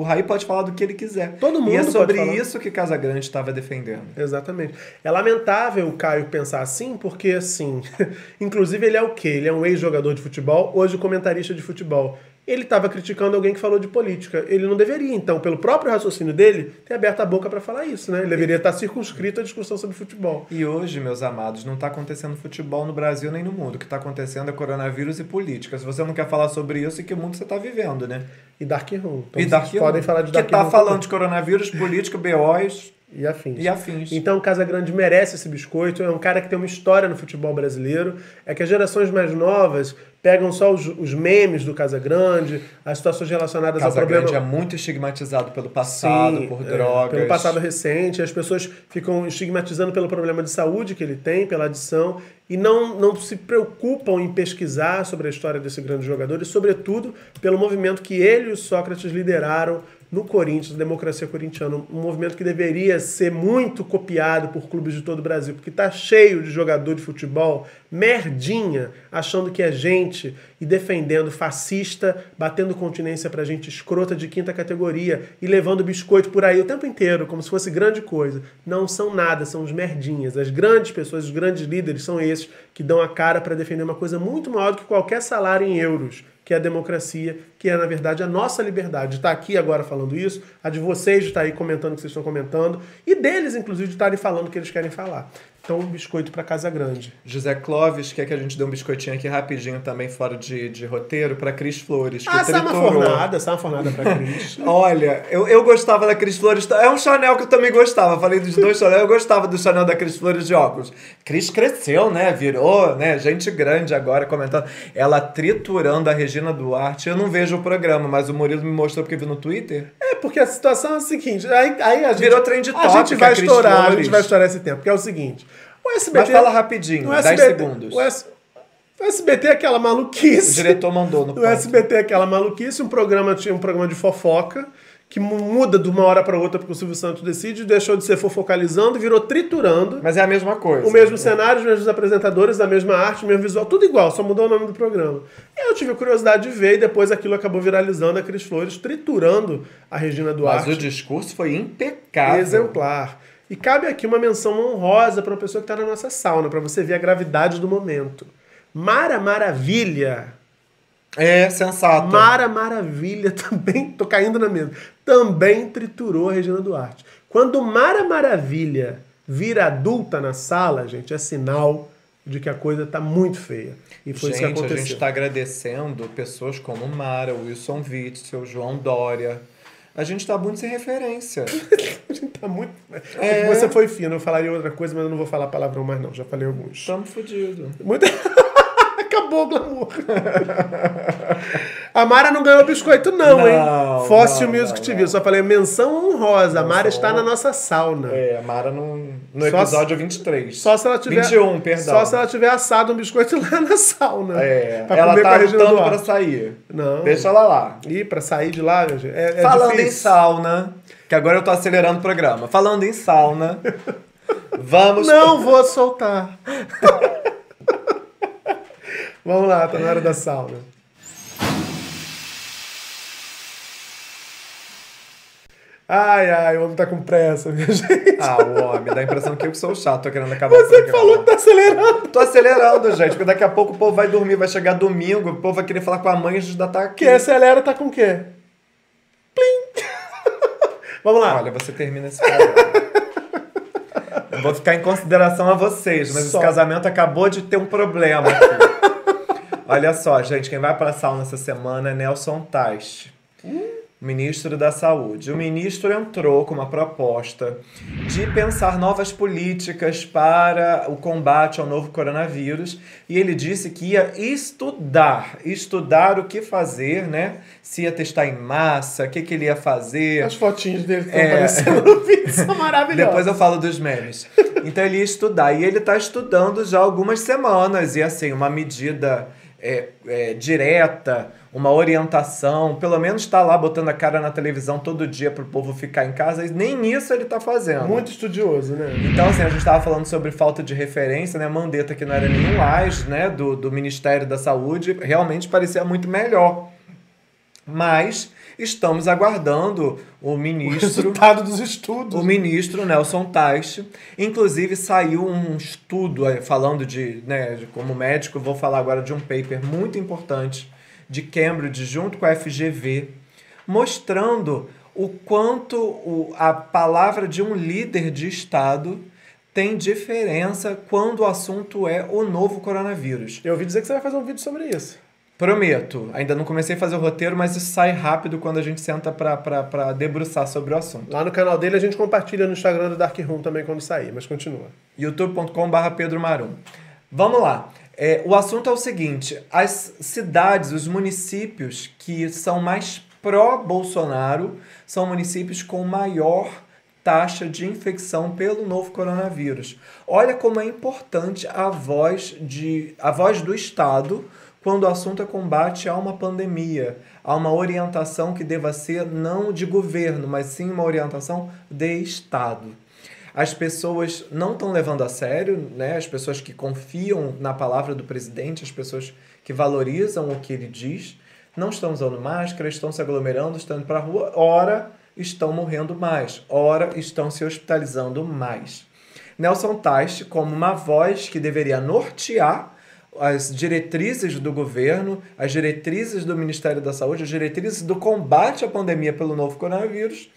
O Raí pode falar do que ele quiser. Todo mundo E é sobre isso que Casagrande estava defendendo. Exatamente. É lamentável o Caio pensar assim, porque assim, [laughs] inclusive ele é o quê? Ele é um ex-jogador de futebol, hoje comentarista de futebol. Ele estava criticando alguém que falou de política. Ele não deveria, então, pelo próprio raciocínio dele, ter aberto a boca para falar isso, né? Ele deveria estar circunscrito à discussão sobre futebol. E hoje, meus amados, não está acontecendo futebol no Brasil nem no mundo. O que está acontecendo é coronavírus e política. Se você não quer falar sobre isso, em que mundo você está vivendo, né? E Dark Room. Então e Dark podem Room, falar de Que Dark tá Room falando de coronavírus, política, BOs E afins. e afins. Então o Casagrande merece esse biscoito, é um cara que tem uma história no futebol brasileiro. É que as gerações mais novas pegam só os, os memes do Casagrande, as situações relacionadas ao Casagrande problema. é muito estigmatizado pelo passado, Sim, por é, drogas. pelo passado recente, as pessoas ficam estigmatizando pelo problema de saúde que ele tem, pela adição, e não, não se preocupam em pesquisar sobre a história desse grande jogador e, sobretudo, pelo movimento que ele e o Sócrates lideraram no Corinthians, democracia corintiana, um movimento que deveria ser muito copiado por clubes de todo o Brasil, porque está cheio de jogador de futebol merdinha, achando que é gente e defendendo fascista, batendo continência pra gente escrota de quinta categoria e levando biscoito por aí o tempo inteiro, como se fosse grande coisa. Não são nada, são os merdinhas. As grandes pessoas, os grandes líderes são esses que dão a cara para defender uma coisa muito maior do que qualquer salário em euros, que é a democracia, que é, na verdade, a nossa liberdade. De estar aqui agora falando isso, a de vocês de estar aí comentando o que vocês estão comentando, e deles, inclusive, de estarem falando o que eles querem falar. Então, um biscoito para Casa Grande. José Clóvis quer que a gente dê um biscoitinho aqui rapidinho também, fora de, de roteiro, pra Cris Flores. Que Ah, sai uma fornada, sai uma fornada pra Cris. [laughs] Olha, eu, eu gostava da Cris Flores. É um Chanel que eu também gostava. Falei dos dois Chanel, eu gostava do Chanel da Cris Flores de óculos. Cris cresceu, né? Virou, né? Gente grande agora comentando. Ela triturando a Regina Duarte. Eu não vejo o programa, mas o Murilo me mostrou porque viu no Twitter. É, porque a situação é a seguinte, aí, aí a gente... Virou trend A topic, gente vai a estourar, a Flores. gente vai estourar esse tempo, porque é o seguinte, o SBT... Mas fala rapidinho, no 10 SBT segundos. O, S- o SBT é aquela O maluquice... diretor mandou no O ponto. SBT é aquela maluquice, um programa tinha um programa de fofoca, que mu- muda de uma hora para outra porque o Silvio Santos decide, deixou de ser fofocalizando, virou triturando. Mas é a mesma coisa. O mesmo cenário, os mesmos apresentadores, a mesma arte, o mesmo visual, tudo igual, só mudou o nome do programa. E eu tive a curiosidade de ver e depois aquilo acabou viralizando a Cris Flores, triturando a Regina Duarte. Mas o discurso foi impecável. Exemplar. E cabe aqui uma menção honrosa para uma pessoa que está na nossa sauna, para você ver a gravidade do momento. Mara Maravilha. É, sensato. Mara Maravilha [laughs] também, tô caindo na mesma, também triturou a Regina Duarte. Quando Mara Maravilha vira adulta na sala, gente, é sinal de que a coisa tá muito feia. E foi isso que gente, a aconteceu. gente está agradecendo pessoas como Mara, Wilson Witzel, João Dória. A gente tá muito sem referência. [laughs] A gente tá muito. É. Você foi fino, eu falaria outra coisa, mas eu não vou falar palavrão mais, não. Já falei alguns. Tamo fudido. Muito... [laughs] Acabou o glamour. [laughs] A Mara não ganhou biscoito, não, Não, hein? Fóssil não, Music não, TV. Eu só falei menção honrosa. A Mara está na nossa sauna. É, a Mara no, no Só episódio 23. Só se ela tiver. 21, perdão. Só se ela tiver assado um biscoito [laughs] lá na sauna. É, Pra ela comer tá lutando pra sair. Não. Deixa ela lá. Ih, pra sair de lá, gente, é, é Falando em difícil. sauna, que agora eu tô acelerando o programa. Falando em sauna, [laughs] vamos. Não vou soltar. [laughs] Vamos lá, tá na hora da sauna. Ai, ai, o homem tá com pressa, minha [laughs] gente. Ah, o homem, dá a impressão que eu que sou chato, tô querendo acabar Você que falou que tá acelerando. Tô acelerando, gente, porque daqui a pouco o povo vai dormir, vai chegar domingo, o povo vai querer falar com a mãe e a gente já tá aqui. Quem acelera tá com o quê? Plim! [laughs] Vamos lá. Olha, você termina esse programa. Eu vou ficar em consideração a vocês, mas Só. esse casamento acabou de ter um problema aqui. Olha só, gente, quem vai pra sauna essa semana é Nelson Teich, ministro da Saúde. O ministro entrou com uma proposta de pensar novas políticas para o combate ao novo coronavírus e ele disse que ia estudar, estudar o que fazer, né? Se ia testar em massa, o que, que ele ia fazer. As fotinhas dele que estão É. aparecendo no [laughs] vídeo são maravilhosas. Depois eu falo dos memes. Então ele ia estudar. E ele está estudando já há algumas semanas. E assim, uma medida é, é, direta, uma orientação, pelo menos está lá botando a cara na televisão todo dia para o povo ficar em casa. E nem isso ele está fazendo. Muito estudioso, né? Então, assim, a gente estava falando sobre falta de referência, né? Mandetta, que não era nenhum AIS, né? Do, do Ministério da Saúde, realmente parecia muito melhor. Mas estamos aguardando o ministro. Resultado dos estudos. O ministro Nelson Teich. Inclusive, saiu um estudo falando de, né, de- como médico, vou falar agora de um paper muito importante de Cambridge, junto com a FGV, mostrando o quanto o- a palavra de um líder de Estado tem diferença quando o assunto é o novo coronavírus. Eu ouvi dizer que você vai fazer um vídeo sobre isso. Prometo. Ainda não comecei a fazer o roteiro, mas isso sai rápido quando a gente senta pra debruçar sobre o assunto. Lá no canal dele a gente compartilha no Instagram do Dark Room também quando sair, mas continua. youtube.com.br Pedro Marum. Vamos lá. É, o assunto é o seguinte: as cidades, os municípios que são mais pró-Bolsonaro são municípios com maior taxa de infecção pelo novo coronavírus. Olha como é importante a voz, de, a voz do Estado quando o assunto é combate a uma pandemia, a uma orientação que deva ser não de governo, mas sim uma orientação de Estado as pessoas não estão levando a sério, né? As pessoas que confiam na palavra do presidente, as pessoas que valorizam o que ele diz, não estão usando máscara, estão se aglomerando, estão indo para a rua, ora estão morrendo mais, ora estão se hospitalizando mais. Nelson Teich, como uma voz que deveria nortear as diretrizes do governo, as diretrizes do Ministério da Saúde, as diretrizes do combate à pandemia pelo novo coronavírus,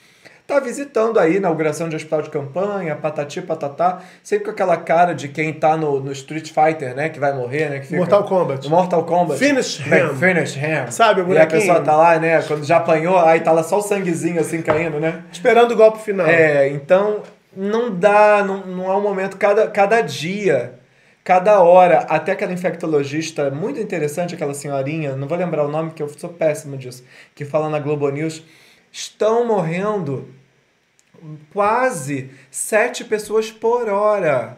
tá visitando aí inauguração de hospital de campanha, patati patatá, sempre com aquela cara de quem tá no, no Street Fighter, né, que vai morrer, né, que fica... Mortal Kombat. Mortal Kombat. Finish him. Finish him. Sabe, o E a bonequinho? pessoa tá lá, né, quando já apanhou, aí tá lá só o sanguezinho assim caindo, né? Esperando o golpe final. É, então não dá, não, não é um momento, cada, cada dia, cada hora, até aquela infectologista muito interessante, aquela senhorinha, não vou lembrar o nome porque eu sou péssimo disso, que fala na Globo News, estão morrendo quase sete pessoas por hora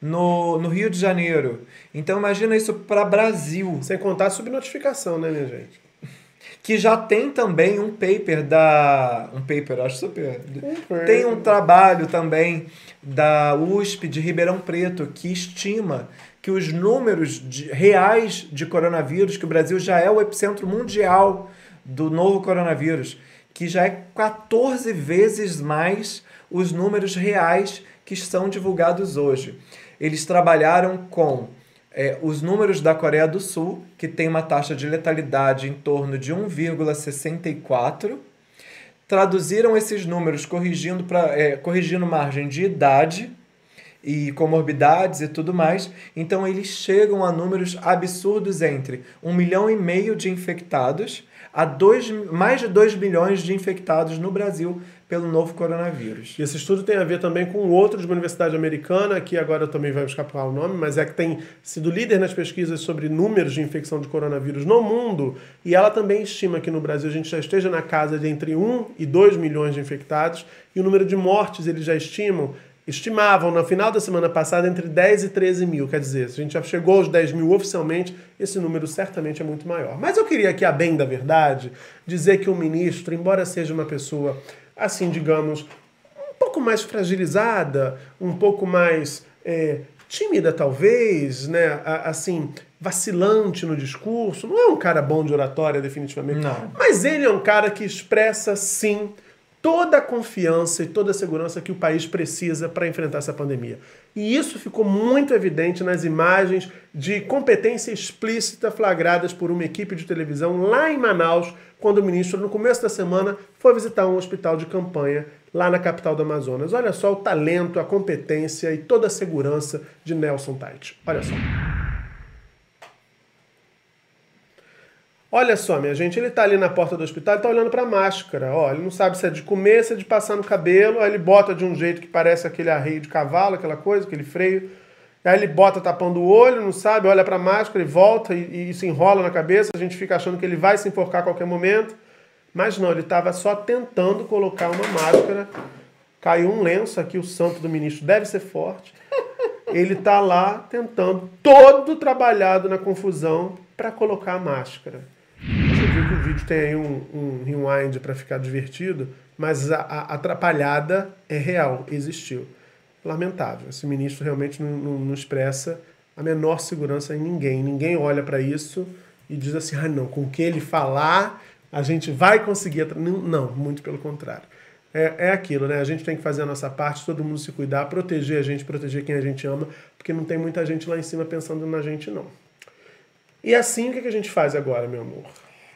no, no Rio de Janeiro. Então imagina isso para Brasil. Sem contar a subnotificação, né, minha gente? [laughs] Que já tem também um paper da. Um paper, acho super. Paper. Tem um trabalho também da USP de Ribeirão Preto que estima que os números de- reais de coronavírus, que o Brasil já é o epicentro mundial do novo coronavírus, que já é 14 vezes mais os números reais que são divulgados hoje. Eles trabalharam com é, os números da Coreia do Sul, que tem uma taxa de letalidade em torno de 1,64, traduziram esses números corrigindo, pra, é, corrigindo margem de idade e comorbidades e tudo mais. Então eles chegam a números absurdos entre 1 milhão e meio de infectados a dois, mais de 2 milhões de infectados no Brasil pelo novo coronavírus. E esse estudo tem a ver também com outro de uma universidade americana, que agora também vai escapar o nome, mas é que tem sido líder nas pesquisas sobre números de infecção de coronavírus no mundo, e ela também estima que no Brasil a gente já esteja na casa de entre 1 e 2 milhões de infectados, e o número de mortes eles já estimam, estimavam no final da semana passada entre 10 e 13 mil, quer dizer, se a gente já chegou aos 10 mil oficialmente, esse número certamente é muito maior. Mas eu queria aqui, a bem da verdade, dizer que o ministro, embora seja uma pessoa assim, digamos, um pouco mais fragilizada, um pouco mais é, tímida, talvez, né? Assim, vacilante no discurso. Não é um cara bom de oratória, definitivamente. Não. Mas ele é um cara que expressa, sim, toda a confiança e toda a segurança que o país precisa para enfrentar essa pandemia. E isso ficou muito evidente nas imagens de competência explícita flagradas por uma equipe de televisão lá em Manaus, quando o ministro, no começo da semana, foi visitar um hospital de campanha lá na capital do Amazonas. Olha só o talento, a competência e toda a segurança de Nelson Tait. Olha só. Olha só, minha gente, ele tá ali na porta do hospital, ele tá olhando pra máscara. Ó, ele não sabe se é de comer, se é de passar no cabelo. Aí ele bota de um jeito que parece aquele arreio de cavalo, aquela coisa, aquele freio. Aí ele bota tapando o olho, não sabe, olha pra máscara e volta e, e se enrola na cabeça. A gente fica achando que ele vai se enforcar a qualquer momento. Mas não, ele estava só tentando colocar uma máscara. Caiu um lenço aqui, o santo do ministro deve ser forte. Ele tá lá tentando, todo trabalhado na confusão, para colocar a máscara. Que o vídeo tem aí um, um rewind para ficar divertido, mas a, a atrapalhada é real, existiu. Lamentável. Esse ministro realmente não, não, não expressa a menor segurança em ninguém. Ninguém olha para isso e diz assim: ah, não, com o que ele falar, a gente vai conseguir. atra-". Não, não, muito pelo contrário. É, é aquilo, né? A gente tem que fazer a nossa parte, todo mundo se cuidar, proteger a gente, proteger quem a gente ama, porque não tem muita gente lá em cima pensando na gente, não. E assim, o que a gente faz agora, meu amor?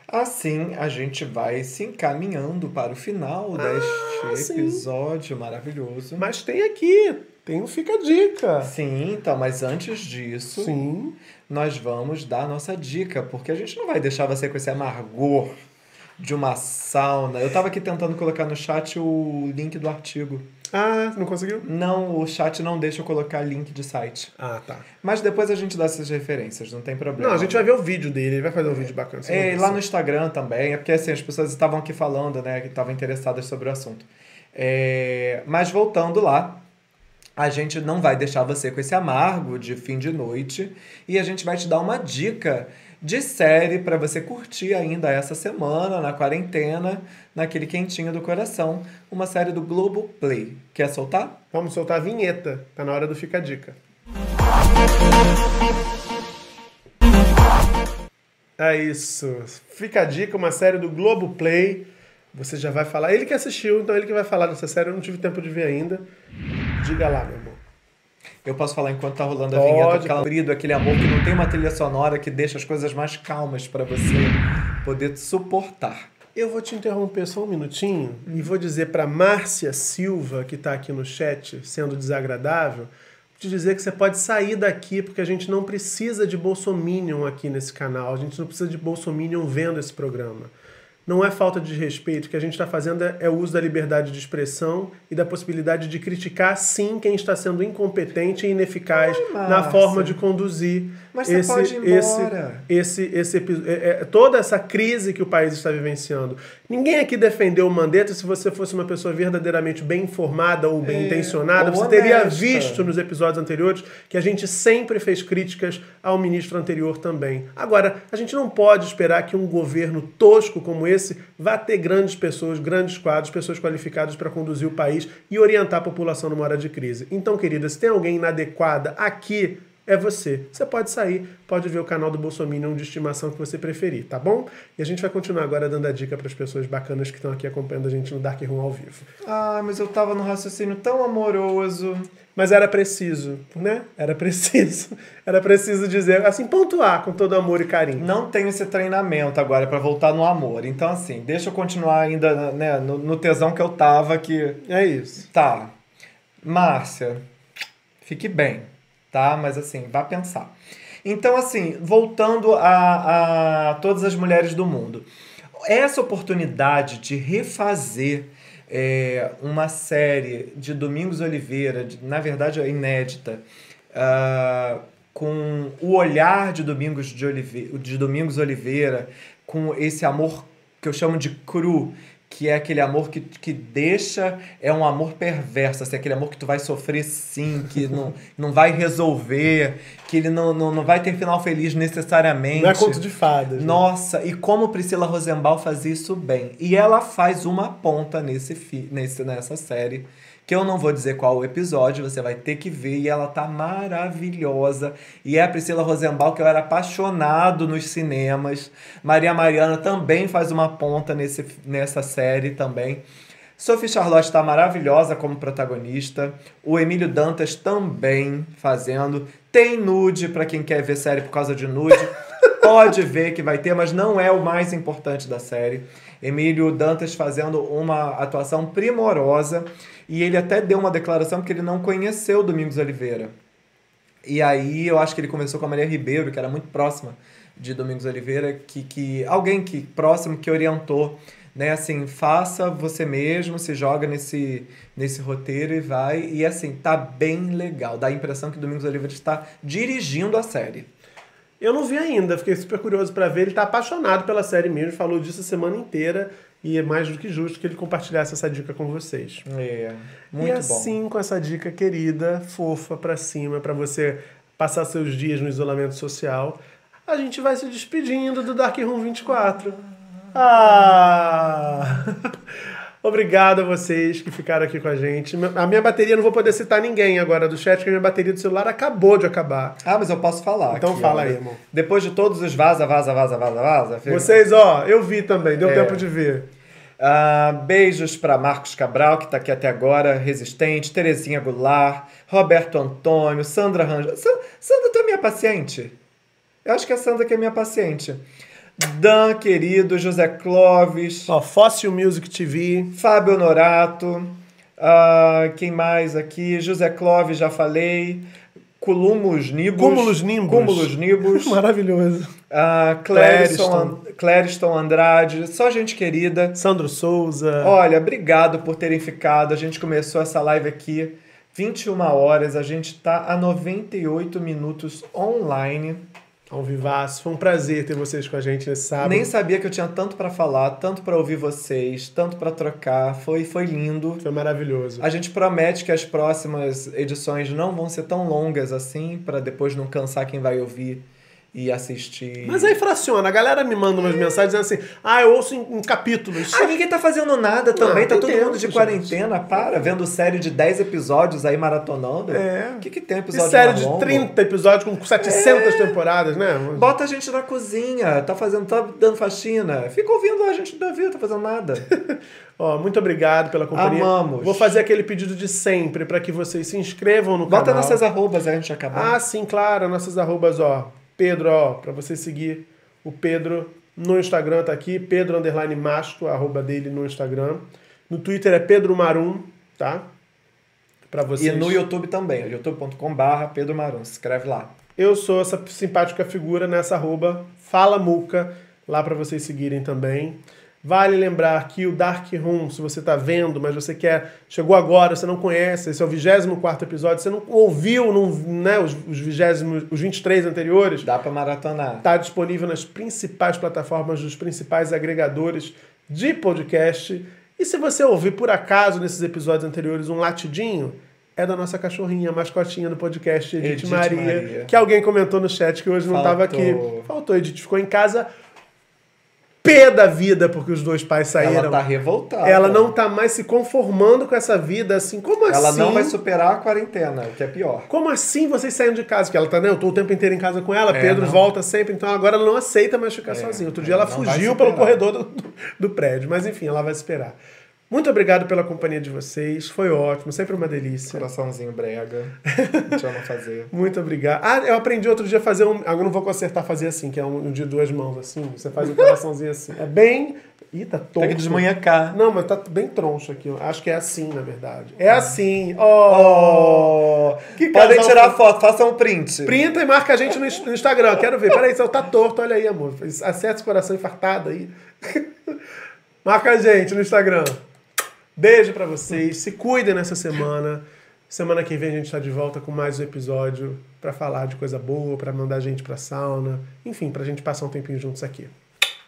Assim, a gente vai se encaminhando para o final deste sim. episódio maravilhoso. Mas tem aqui, tem um Fica Dica. Sim, então, mas antes disso, Sim. nós vamos dar a nossa dica, porque a gente não vai deixar você com esse amargor de uma sauna. Eu tava aqui tentando colocar no chat o link do artigo. Ah, não conseguiu? Não, o chat não deixa eu colocar link de site. Ah, tá. Mas depois a gente dá essas referências, não tem problema. Não, a gente vai ver o vídeo dele, ele vai fazer um vídeo bacana. É, e lá no Instagram também, é porque assim, as pessoas estavam aqui falando, né, que estavam interessadas sobre o assunto. É, mas voltando lá, a gente não vai deixar você com esse amargo de fim de noite e a gente vai te dar uma dica de série para você curtir ainda essa semana, na quarentena, naquele quentinho do coração, uma série do Globoplay. Quer soltar? Vamos soltar a vinheta, tá na hora do Fica a Dica. É isso. Fica a dica, uma série do Globoplay. Você já vai falar. Ele que assistiu, então ele que vai falar dessa série. Eu não tive tempo de ver ainda. Diga lá, meu amor. Eu posso falar enquanto tá rolando a Pode, vinheta, aquela querido, aquele amor que não tem uma trilha sonora que deixa as coisas mais calmas para você poder suportar. Eu vou te interromper só um minutinho e vou dizer para Márcia Silva, que está aqui no chat, sendo desagradável, te dizer que você pode sair daqui, porque a gente não precisa de Bolsominion aqui nesse canal, a gente não precisa de Bolsominion vendo esse programa. Não é falta de respeito, o que a gente está fazendo é é o uso da liberdade de expressão e da possibilidade de criticar, sim, quem está sendo incompetente e ineficaz na Márcia. forma de conduzir Mas você esse, pode ir esse, embora. esse, esse epi- é- é- toda essa crise que o país está vivenciando. Ninguém aqui defendeu o Mandetta se você fosse uma pessoa verdadeiramente bem informada ou bem intencionada. ou Você teria honesta. visto nos episódios anteriores que a gente sempre fez críticas ao ministro anterior também. Agora, a gente não pode esperar que um governo tosco como esse vá ter grandes pessoas, grandes quadros, pessoas qualificadas para conduzir o país e orientar a população numa hora de crise. Então, querida, se tem alguém inadequada aqui é você. Você pode sair, pode ver o canal do Bolsominion de estimação que você preferir, tá bom? E a gente vai continuar agora dando a dica para as pessoas bacanas que estão aqui acompanhando a gente no Dark Room ao vivo. Ah, mas eu tava num raciocínio tão amoroso. Mas era preciso, né? Era preciso. [laughs] Era preciso dizer, assim, pontuar com todo amor e carinho. Não tenho esse treinamento agora pra voltar no amor. Então, assim, deixa eu continuar ainda né, no, no tesão que eu tava que. É isso. Tá. Márcia, fique bem, tá? Mas assim, vá pensar. Então, assim, voltando a, a todas as mulheres do mundo. Essa oportunidade de refazer é, uma série de Domingos Oliveira, de- na verdade é inédita, ah, com o olhar de Domingos, de, Olive- de Domingos Oliveira, com esse amor que eu chamo de cru, que é aquele amor que, que deixa, é um amor perverso, assim, aquele amor que tu vai sofrer sim, que [laughs] não, não vai resolver, que ele não, não, não vai ter final feliz necessariamente. Não é conto de fadas. né? Nossa, e como Priscila Rosenbaum faz isso bem. E ela faz uma ponta nesse, nesse nessa série, que eu não vou dizer qual o episódio, você vai ter que ver, e ela tá maravilhosa. E é a Priscila Rosenbaum, que eu era apaixonado nos cinemas. Maria Mariana também faz uma ponta nesse, nessa série também. Sophie Charlotte está maravilhosa como protagonista. O Emílio Dantas também fazendo. Tem nude para quem quer ver série por causa de nude. [laughs] Pode ver que vai ter, mas não é o mais importante da série. Emílio Dantas fazendo uma atuação primorosa. E ele até deu uma declaração que ele não conheceu Domingos Oliveira. E aí eu acho que ele começou com a Maria Ribeiro, que era muito próxima de Domingos Oliveira, que, que alguém que próximo que orientou, né, assim, faça você mesmo, se joga nesse, nesse roteiro e vai. E assim, tá bem legal. Dá a impressão que Domingos Oliveira está dirigindo a série. Eu não vi ainda, fiquei super curioso pra ver. Ele tá apaixonado pela série mesmo, falou disso a semana inteira. E é mais do que justo que ele compartilhasse essa dica com vocês. É, muito e bom. assim, com essa dica querida, fofa pra cima, pra você passar seus dias no isolamento social, a gente vai se despedindo do Dark Room 24. Ah! [laughs] Obrigado a vocês que ficaram aqui com a gente. A minha bateria, não vou poder citar ninguém agora do chat, porque a minha bateria do celular acabou de acabar. Ah, mas eu posso falar. Então aqui, fala aí, irmão. Depois de todos os vaza, vaza, vaza, vaza, vaza. fica- Vocês, ó, eu vi também, deu É. tempo de ver. Ah, beijos para Marcos Cabral, que tá aqui até agora, resistente, Terezinha Goulart, Roberto Antônio, Sandra. Sa- Sandra, tu é minha paciente? Eu acho que a Sandra que é minha paciente. Dan, querido, José Clóvis. Ó, Fossil Music TV. Fábio Norato. ah, quem mais aqui? José Clóvis, já falei. Culumus Nibus. Cúmulos Nimbus. Cúmulos Nibus. [laughs] Maravilhoso. Ah, Clériston, Clériston. Andrade, só gente querida. Sandro Souza. Olha, obrigado por terem ficado. A gente começou essa live aqui 21 horas, a gente tá a 98 minutos online. Ao vivaço. Foi um prazer ter vocês com a gente nesse sábado. Nem sabia que eu tinha tanto pra falar, tanto pra ouvir vocês, tanto pra trocar. Foi foi lindo. Foi maravilhoso. A gente promete que as próximas edições não vão ser tão longas assim, pra depois não cansar quem vai ouvir e assistir. Mas aí fraciona. A galera me manda umas mensagens dizendo assim: ah, eu ouço em, em capítulos. Ah, ninguém tá fazendo nada também, Ah, tá todo tempo, mundo de gente. quarentena, para, vendo série de 10 episódios aí maratonando. É. O que, que tem E episódio série mais de longo? 30 episódios com 700 temporadas, né? Bota a gente na cozinha, tá fazendo, tá dando faxina. Fica ouvindo a gente da vida, tá fazendo nada. [laughs] Ó, muito obrigado pela companhia. Amamos. Vou fazer aquele pedido de sempre para que vocês se inscrevam no Bota canal. nossas arrobas antes de acabar. Ah, sim, claro, nossas arrobas, ó. Pedro, ó, pra você seguir o Pedro no Instagram, tá aqui, Pedro Underline Masto, arroba dele no Instagram. No Twitter é Pedro Marum, tá? Pra e vocês. no YouTube também, youtube.com.br Pedro Marum, se inscreve lá. Eu sou essa simpática figura nessa arroba Fala Muca, lá pra vocês seguirem também. Vale lembrar que o Dark Room, se você tá vendo, mas você quer, chegou agora, você não conhece, esse é o 24 episódio, você não ouviu não, né, os, os, 20, os 23 anteriores, Dá pra maratonar. Está disponível nas principais plataformas dos principais agregadores de podcast. E se você ouvir por acaso nesses episódios anteriores um latidinho, é da nossa cachorrinha, mascotinha do podcast, Edith, Edith Maria, Maria. que alguém comentou no chat que hoje não estava aqui. Faltou. Faltou, Edith ficou em casa pé da vida porque os dois pais saíram. Ela tá revoltada. Ela não tá mais se conformando com essa vida, assim, como assim? Ela não vai superar a quarentena, o que é pior. Como assim vocês saíram de casa? Que ela tá, né? Eu tô o tempo inteiro em casa com ela, É, Pedro não. volta sempre, então agora ela não aceita mais ficar É, sozinha. Outro é, dia ela fugiu pelo corredor do, do, do prédio, mas enfim, ela vai esperar. Muito obrigado pela companhia de vocês, foi ótimo, sempre uma delícia. Coraçãozinho brega. [laughs] A gente ama fazer. Muito obrigado. Ah, eu aprendi outro dia a fazer um. Agora eu não vou consertar fazer assim, que é um, um de duas mãos, assim. Você faz um coraçãozinho assim. É bem. Ih, tá tonto. Tem que desmanhacar. Não, mas tá bem troncho aqui. Acho que é assim, na verdade. É assim. Oh! Oh, Que podem tirar fo- foto, façam um print. Printa e marca a gente no, Instagram. Quero ver. Peraí, você tá torto. Olha aí, amor. Acerta esse coração infartado aí. [laughs] marca a gente no Instagram. Beijo pra vocês. Se cuidem nessa semana. Semana que vem a gente tá de volta com mais um episódio pra falar de coisa boa, pra mandar a gente pra sauna. Enfim, pra gente passar um tempinho juntos aqui.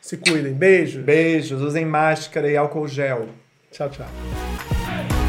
Se cuidem. Beijo. Beijos, usem máscara e álcool gel. Tchau, tchau.